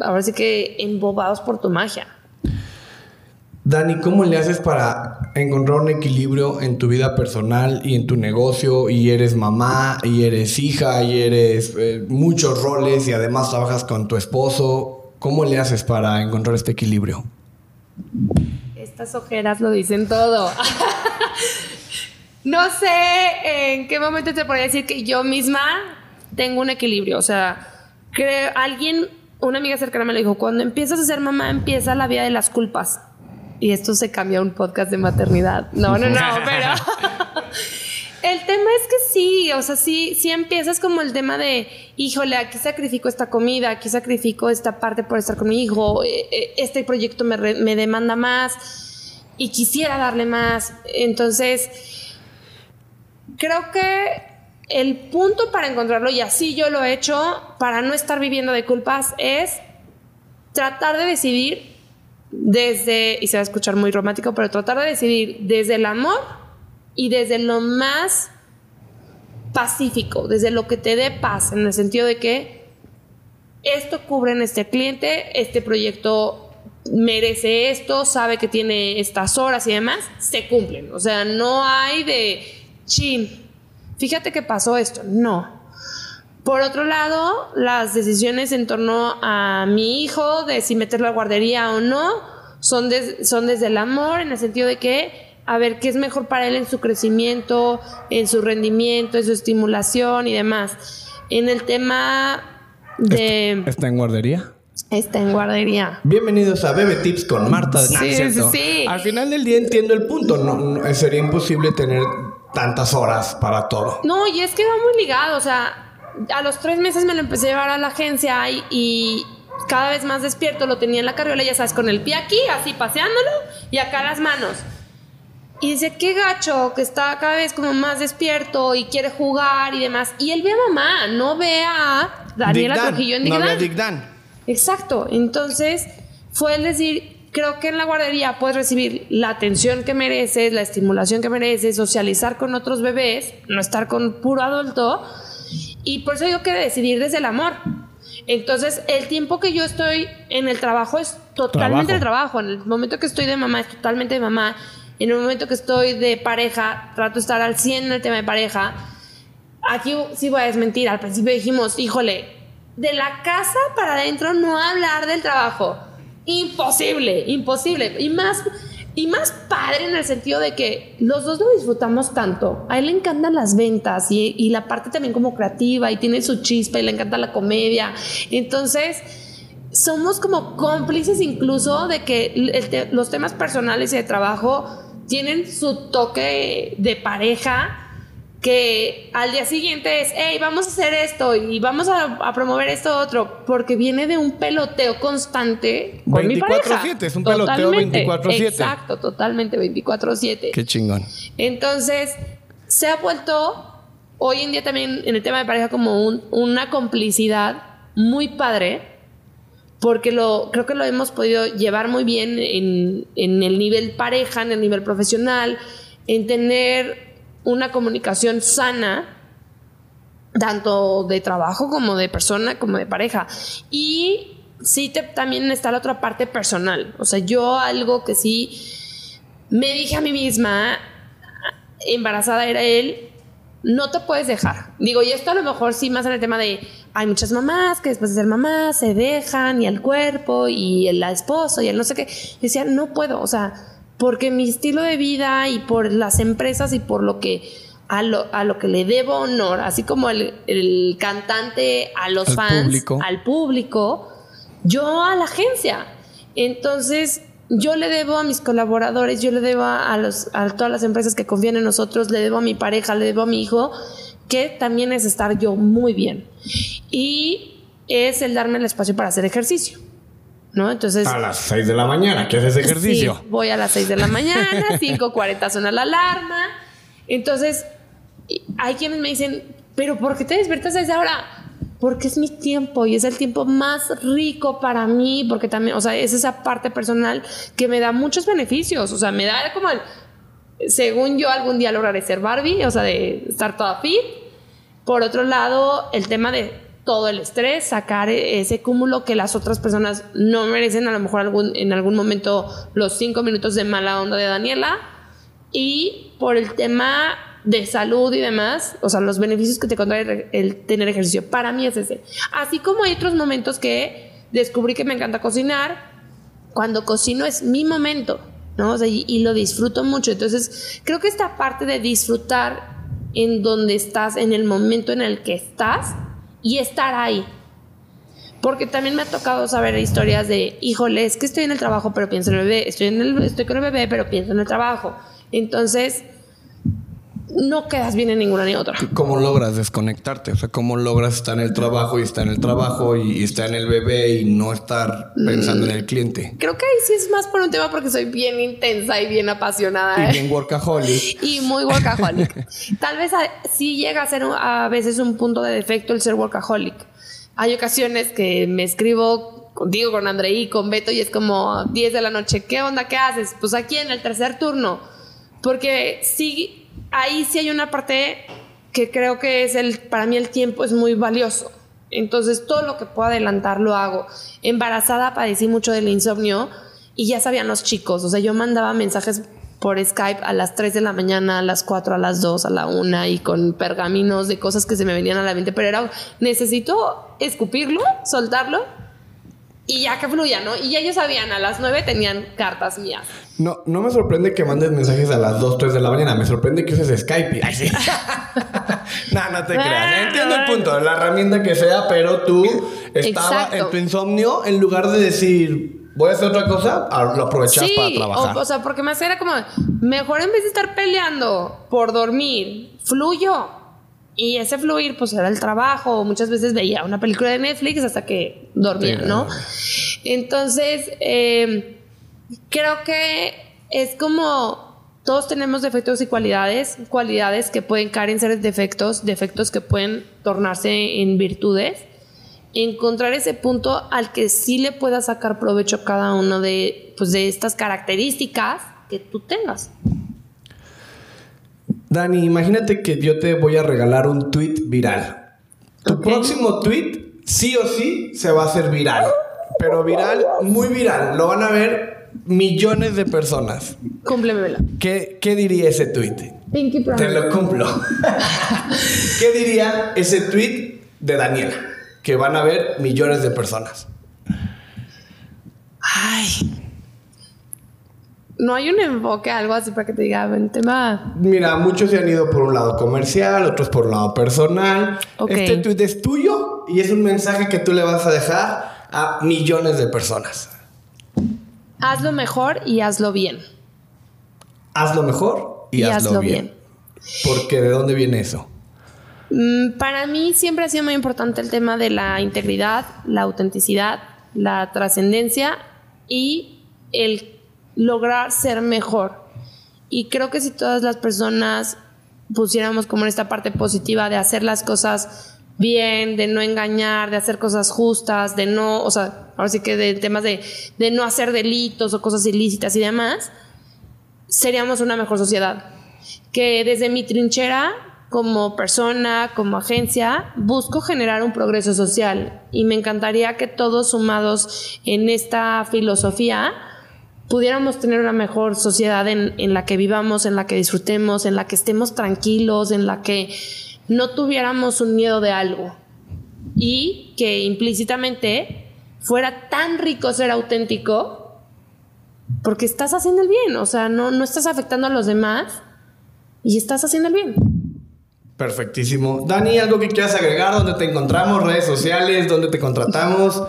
ahora sí que embobados por tu magia. Dani, ¿cómo le haces para encontrar un equilibrio en tu vida personal y en tu negocio? Y eres mamá, y eres hija, y eres eh, muchos roles y además trabajas con tu esposo. ¿Cómo le haces para encontrar este equilibrio? Estas ojeras lo dicen todo. no sé en qué momento te podría decir que yo misma tengo un equilibrio. O sea, creo, alguien, una amiga cercana me lo dijo, cuando empiezas a ser mamá empieza la vida de las culpas y esto se cambia a un podcast de maternidad. No, no, no, pero el tema es que sí, o sea, sí, sí empiezas como el tema de, híjole, aquí sacrifico esta comida, aquí sacrifico esta parte por estar con mi hijo, eh, eh, este proyecto me, me demanda más y quisiera darle más. Entonces, creo que el punto para encontrarlo, y así yo lo he hecho, para no estar viviendo de culpas, es tratar de decidir desde, y se va a escuchar muy romántico, pero tratar de decidir desde el amor y desde lo más pacífico, desde lo que te dé paz, en el sentido de que esto cubre en este cliente, este proyecto merece esto, sabe que tiene estas horas y demás, se cumplen. O sea, no hay de, chin, fíjate que pasó esto, no. Por otro lado, las decisiones en torno a mi hijo, de si meterlo a guardería o no, son, son desde el amor, en el sentido de que a ver qué es mejor para él en su crecimiento, en su rendimiento, en su estimulación y demás. En el tema de... ¿Está en guardería? Está en guardería. Bienvenidos a Bebe Tips con Marta. Sí, sí, sí. Al final del día entiendo el punto. No, no, sería imposible tener tantas horas para todo. No, y es que va muy ligado. O sea, a los tres meses me lo empecé a llevar a la agencia y, y cada vez más despierto. Lo tenía en la carriola, ya sabes, con el pie aquí, así paseándolo y acá las manos. Y dice, qué gacho, que está cada vez como más despierto y quiere jugar y demás. Y él ve a mamá, no ve a Daniela Dan, Trujillo en Dick No ve a Dick Dan. Exacto. Entonces, fue el decir, creo que en la guardería puedes recibir la atención que mereces, la estimulación que mereces, socializar con otros bebés, no estar con puro adulto. Y por eso digo que decidir desde el amor. Entonces, el tiempo que yo estoy en el trabajo es totalmente el trabajo. En el momento que estoy de mamá es totalmente de mamá. En el momento que estoy de pareja, trato de estar al 100 en el tema de pareja. Aquí sí voy a desmentir. Al principio dijimos, híjole, de la casa para adentro no hablar del trabajo. Imposible, imposible. Y más, y más padre en el sentido de que los dos lo disfrutamos tanto. A él le encantan las ventas y, y la parte también como creativa y tiene su chispa y le encanta la comedia. Entonces, somos como cómplices incluso de que los temas personales y de trabajo tienen su toque de pareja que al día siguiente es, hey, vamos a hacer esto y vamos a, a promover esto otro, porque viene de un peloteo constante con mi pareja. 24/7, es un peloteo Totalmente. 24/7. Exacto, totalmente 24/7. Qué chingón. Entonces, se ha vuelto hoy en día también en el tema de pareja como un- una complicidad muy padre, porque lo, creo que lo hemos podido llevar muy bien en, en el nivel pareja, en el nivel profesional, en tener una comunicación sana, tanto de trabajo como de persona, como de pareja. Y sí también está la otra parte personal. O sea, yo algo que sí me dije a mí misma, embarazada era él, no te puedes dejar. Digo, y esto a lo mejor sí más en el tema de, hay muchas mamás que después de ser mamás se dejan y el cuerpo y el esposo y el no sé qué. Yo decía, no puedo, o sea, porque mi estilo de vida y por las empresas y por lo que a lo, a lo que le debo honor, así como el, el cantante a los Al fans, público. al público, yo a la agencia. Entonces, yo le debo a mis colaboradores, yo le debo a, a los, a todas las empresas que confían en nosotros, le debo a mi pareja, le debo a mi hijo, que también es estar yo muy bien. Y es el darme el espacio para hacer ejercicio. ¿No? Entonces. A las 6 de la mañana, ¿qué haces ejercicio? Sí, voy a las 6 de la mañana, 5.40 suena la alarma. Entonces, hay quienes me dicen, pero ¿por qué te despiertas a esa hora? Porque es mi tiempo y es el tiempo más rico para mí, porque también, o sea, es esa parte personal que me da muchos beneficios, o sea, me da como el, según yo algún día lograré ser Barbie, o sea, de estar toda fit. Por otro lado, el tema de todo el estrés, sacar ese cúmulo que las otras personas no merecen, a lo mejor algún, en algún momento los cinco minutos de mala onda de Daniela. Y por el tema de salud y demás, o sea, los beneficios que te contrae el tener ejercicio, para mí es ese. Así como hay otros momentos que descubrí que me encanta cocinar, cuando cocino es mi momento, ¿no? O sea, y, y lo disfruto mucho. Entonces, creo que esta parte de disfrutar en donde estás, en el momento en el que estás y estar ahí. Porque también me ha tocado saber historias de, híjole, es que estoy en el trabajo, pero pienso en el bebé, estoy, en el, estoy con el bebé, pero pienso en el trabajo. Entonces, no quedas bien en ninguna ni otra. ¿Cómo logras desconectarte? O sea, ¿cómo logras estar en el trabajo y estar en el trabajo y, estar en el bebé y no estar pensando en el cliente? Creo que ahí sí es más por un tema porque soy bien intensa y bien apasionada. Y bien workaholic. y muy workaholic. Tal vez a- sí llega a ser a veces un punto de defecto el ser workaholic. Hay ocasiones que me escribo contigo, con Andreí, con Beto y es como 10 de la noche. ¿Qué onda? ¿Qué haces? Pues aquí en el tercer turno. Porque sí, ahí sí hay una parte que creo que es el, para mí el tiempo es muy valioso. Entonces todo lo que puedo adelantar lo hago. Embarazada padecí mucho del insomnio y ya sabían los chicos. O sea, yo mandaba mensajes por Skype a las 3 de la mañana, a las 4, a las 2, a la 1 y con pergaminos de cosas que se me venían a la mente. Pero era, necesito escupirlo, soltarlo y ya que fluya, ¿no? Y ellos sabían, a las 9 tenían cartas mías. No, no me sorprende que mandes mensajes a las 2, 3 de la mañana. Me sorprende que uses Skype. Ay, sí. no, no te creas. Entiendo el punto, la herramienta que sea, pero tú estabas en tu insomnio en lugar de decir, voy a hacer otra cosa, ah, lo aprovechas para trabajar. O, o sea, porque me hacía como, mejor en vez de estar peleando por dormir, fluyo. Y ese fluir, pues era el trabajo. Muchas veces veía una película de Netflix hasta que dormía, ¿no? Entonces, eh, creo que es como todos tenemos defectos y cualidades, cualidades que pueden caer en ser defectos, defectos que pueden tornarse en virtudes. Encontrar ese punto al que sí le pueda sacar provecho cada uno de, pues, de estas características que tú tengas. Dani, imagínate que yo te voy a regalar un tweet viral. Tu próximo tweet, sí o sí, se va a hacer viral. Pero viral, muy viral. Lo van a ver millones de personas. Cúmplemela. ¿Qué, ¿Qué diría ese tweet? Pinky Te lo cumplo. ¿Qué diría ese tweet de Daniela? Que van a ver millones de personas. Ay. No hay un enfoque, algo así para que te diga, ven, tema. Mira, muchos se han ido por un lado comercial, otros por un lado personal. Este tweet es tuyo y es un mensaje que tú le vas a dejar a millones de personas. Hazlo mejor y hazlo bien. Hazlo mejor y, hazlo, bien. Porque ¿de dónde viene eso? Mm, para mí siempre ha sido muy importante el tema de la integridad, la autenticidad, la trascendencia y el lograr ser mejor. Y creo que si todas las personas pusiéramos como en esta parte positiva de hacer las cosas bien, de no engañar, de hacer cosas justas, de no, o sea, ahora sí que de temas de, de no hacer delitos o cosas ilícitas y demás, seríamos una mejor sociedad. Que desde mi trinchera como persona, como agencia, busco generar un progreso social y me encantaría que todos sumados en esta filosofía pudiéramos tener una mejor sociedad en, la que vivamos, en la que disfrutemos, en la que estemos tranquilos, en la que no tuviéramos un miedo de algo y que implícitamente fuera tan rico ser auténtico porque estás haciendo el bien, o sea, no, no estás afectando a los demás y estás haciendo el bien. Perfectísimo. Dani, ¿algo que quieras agregar? ¿Dónde te encontramos? ¿Redes sociales? ¿Dónde te contratamos?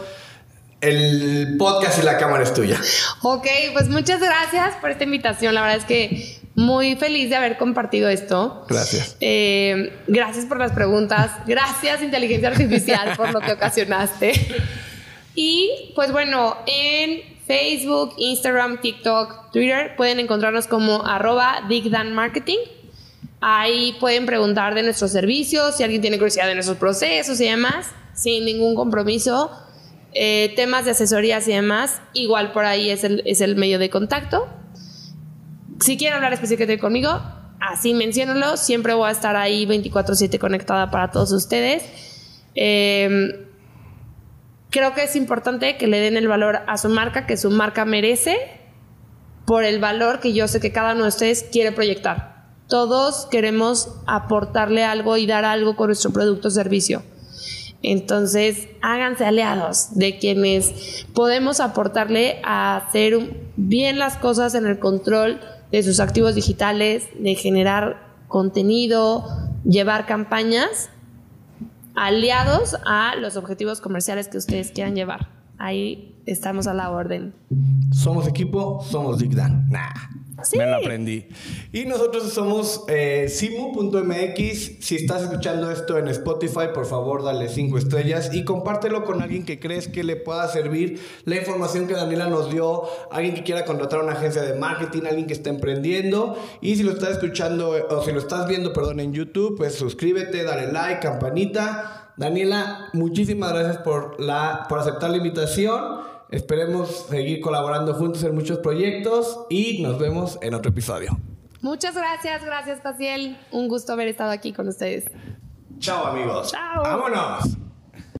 El podcast y la cámara es tuya. Ok, pues muchas gracias por esta invitación. La verdad es que muy feliz de haber compartido esto. Gracias. Eh, gracias por las preguntas. Gracias, inteligencia artificial, por lo que ocasionaste. Y pues bueno, en Facebook, Instagram, TikTok, Twitter pueden encontrarnos como arroba Marketing. Ahí pueden preguntar de nuestros servicios, si alguien tiene curiosidad de nuestros procesos y demás, sin ningún compromiso eh, temas de asesorías y demás, igual por ahí es el, es el medio de contacto. Si quieren hablar específicamente conmigo, así menciónalo. Siempre voy a estar ahí 24/7 conectada para todos ustedes. Em, creo que es importante que le den el valor a su marca, que su marca merece, por el valor que yo sé que cada uno de ustedes quiere proyectar. Todos queremos aportarle algo y dar algo con nuestro producto o servicio. Entonces, háganse aliados de quienes podemos aportarle a hacer bien las cosas en el control de sus activos digitales, de generar contenido, llevar campañas, aliados a los objetivos comerciales que ustedes quieran llevar. Ahí estamos a la orden. Somos equipo, somos Digdan. Nah. Me lo aprendí. Y nosotros somos eh, simu.mx. Si estás escuchando esto en Spotify, por favor, dale cinco estrellas y compártelo con alguien que crees que le pueda servir la información que Daniela nos dio, alguien que quiera contratar una agencia de marketing, alguien que está emprendiendo. Y si lo estás escuchando o si lo estás viendo, perdón, en YouTube, pues suscríbete, dale like, campanita. Daniela, muchísimas gracias por, la, por aceptar la invitación. Esperemos seguir colaborando juntos en muchos proyectos y nos vemos en otro episodio. Muchas gracias, gracias Paciel. Un gusto haber estado aquí con ustedes. Chao amigos. Chao. Vámonos.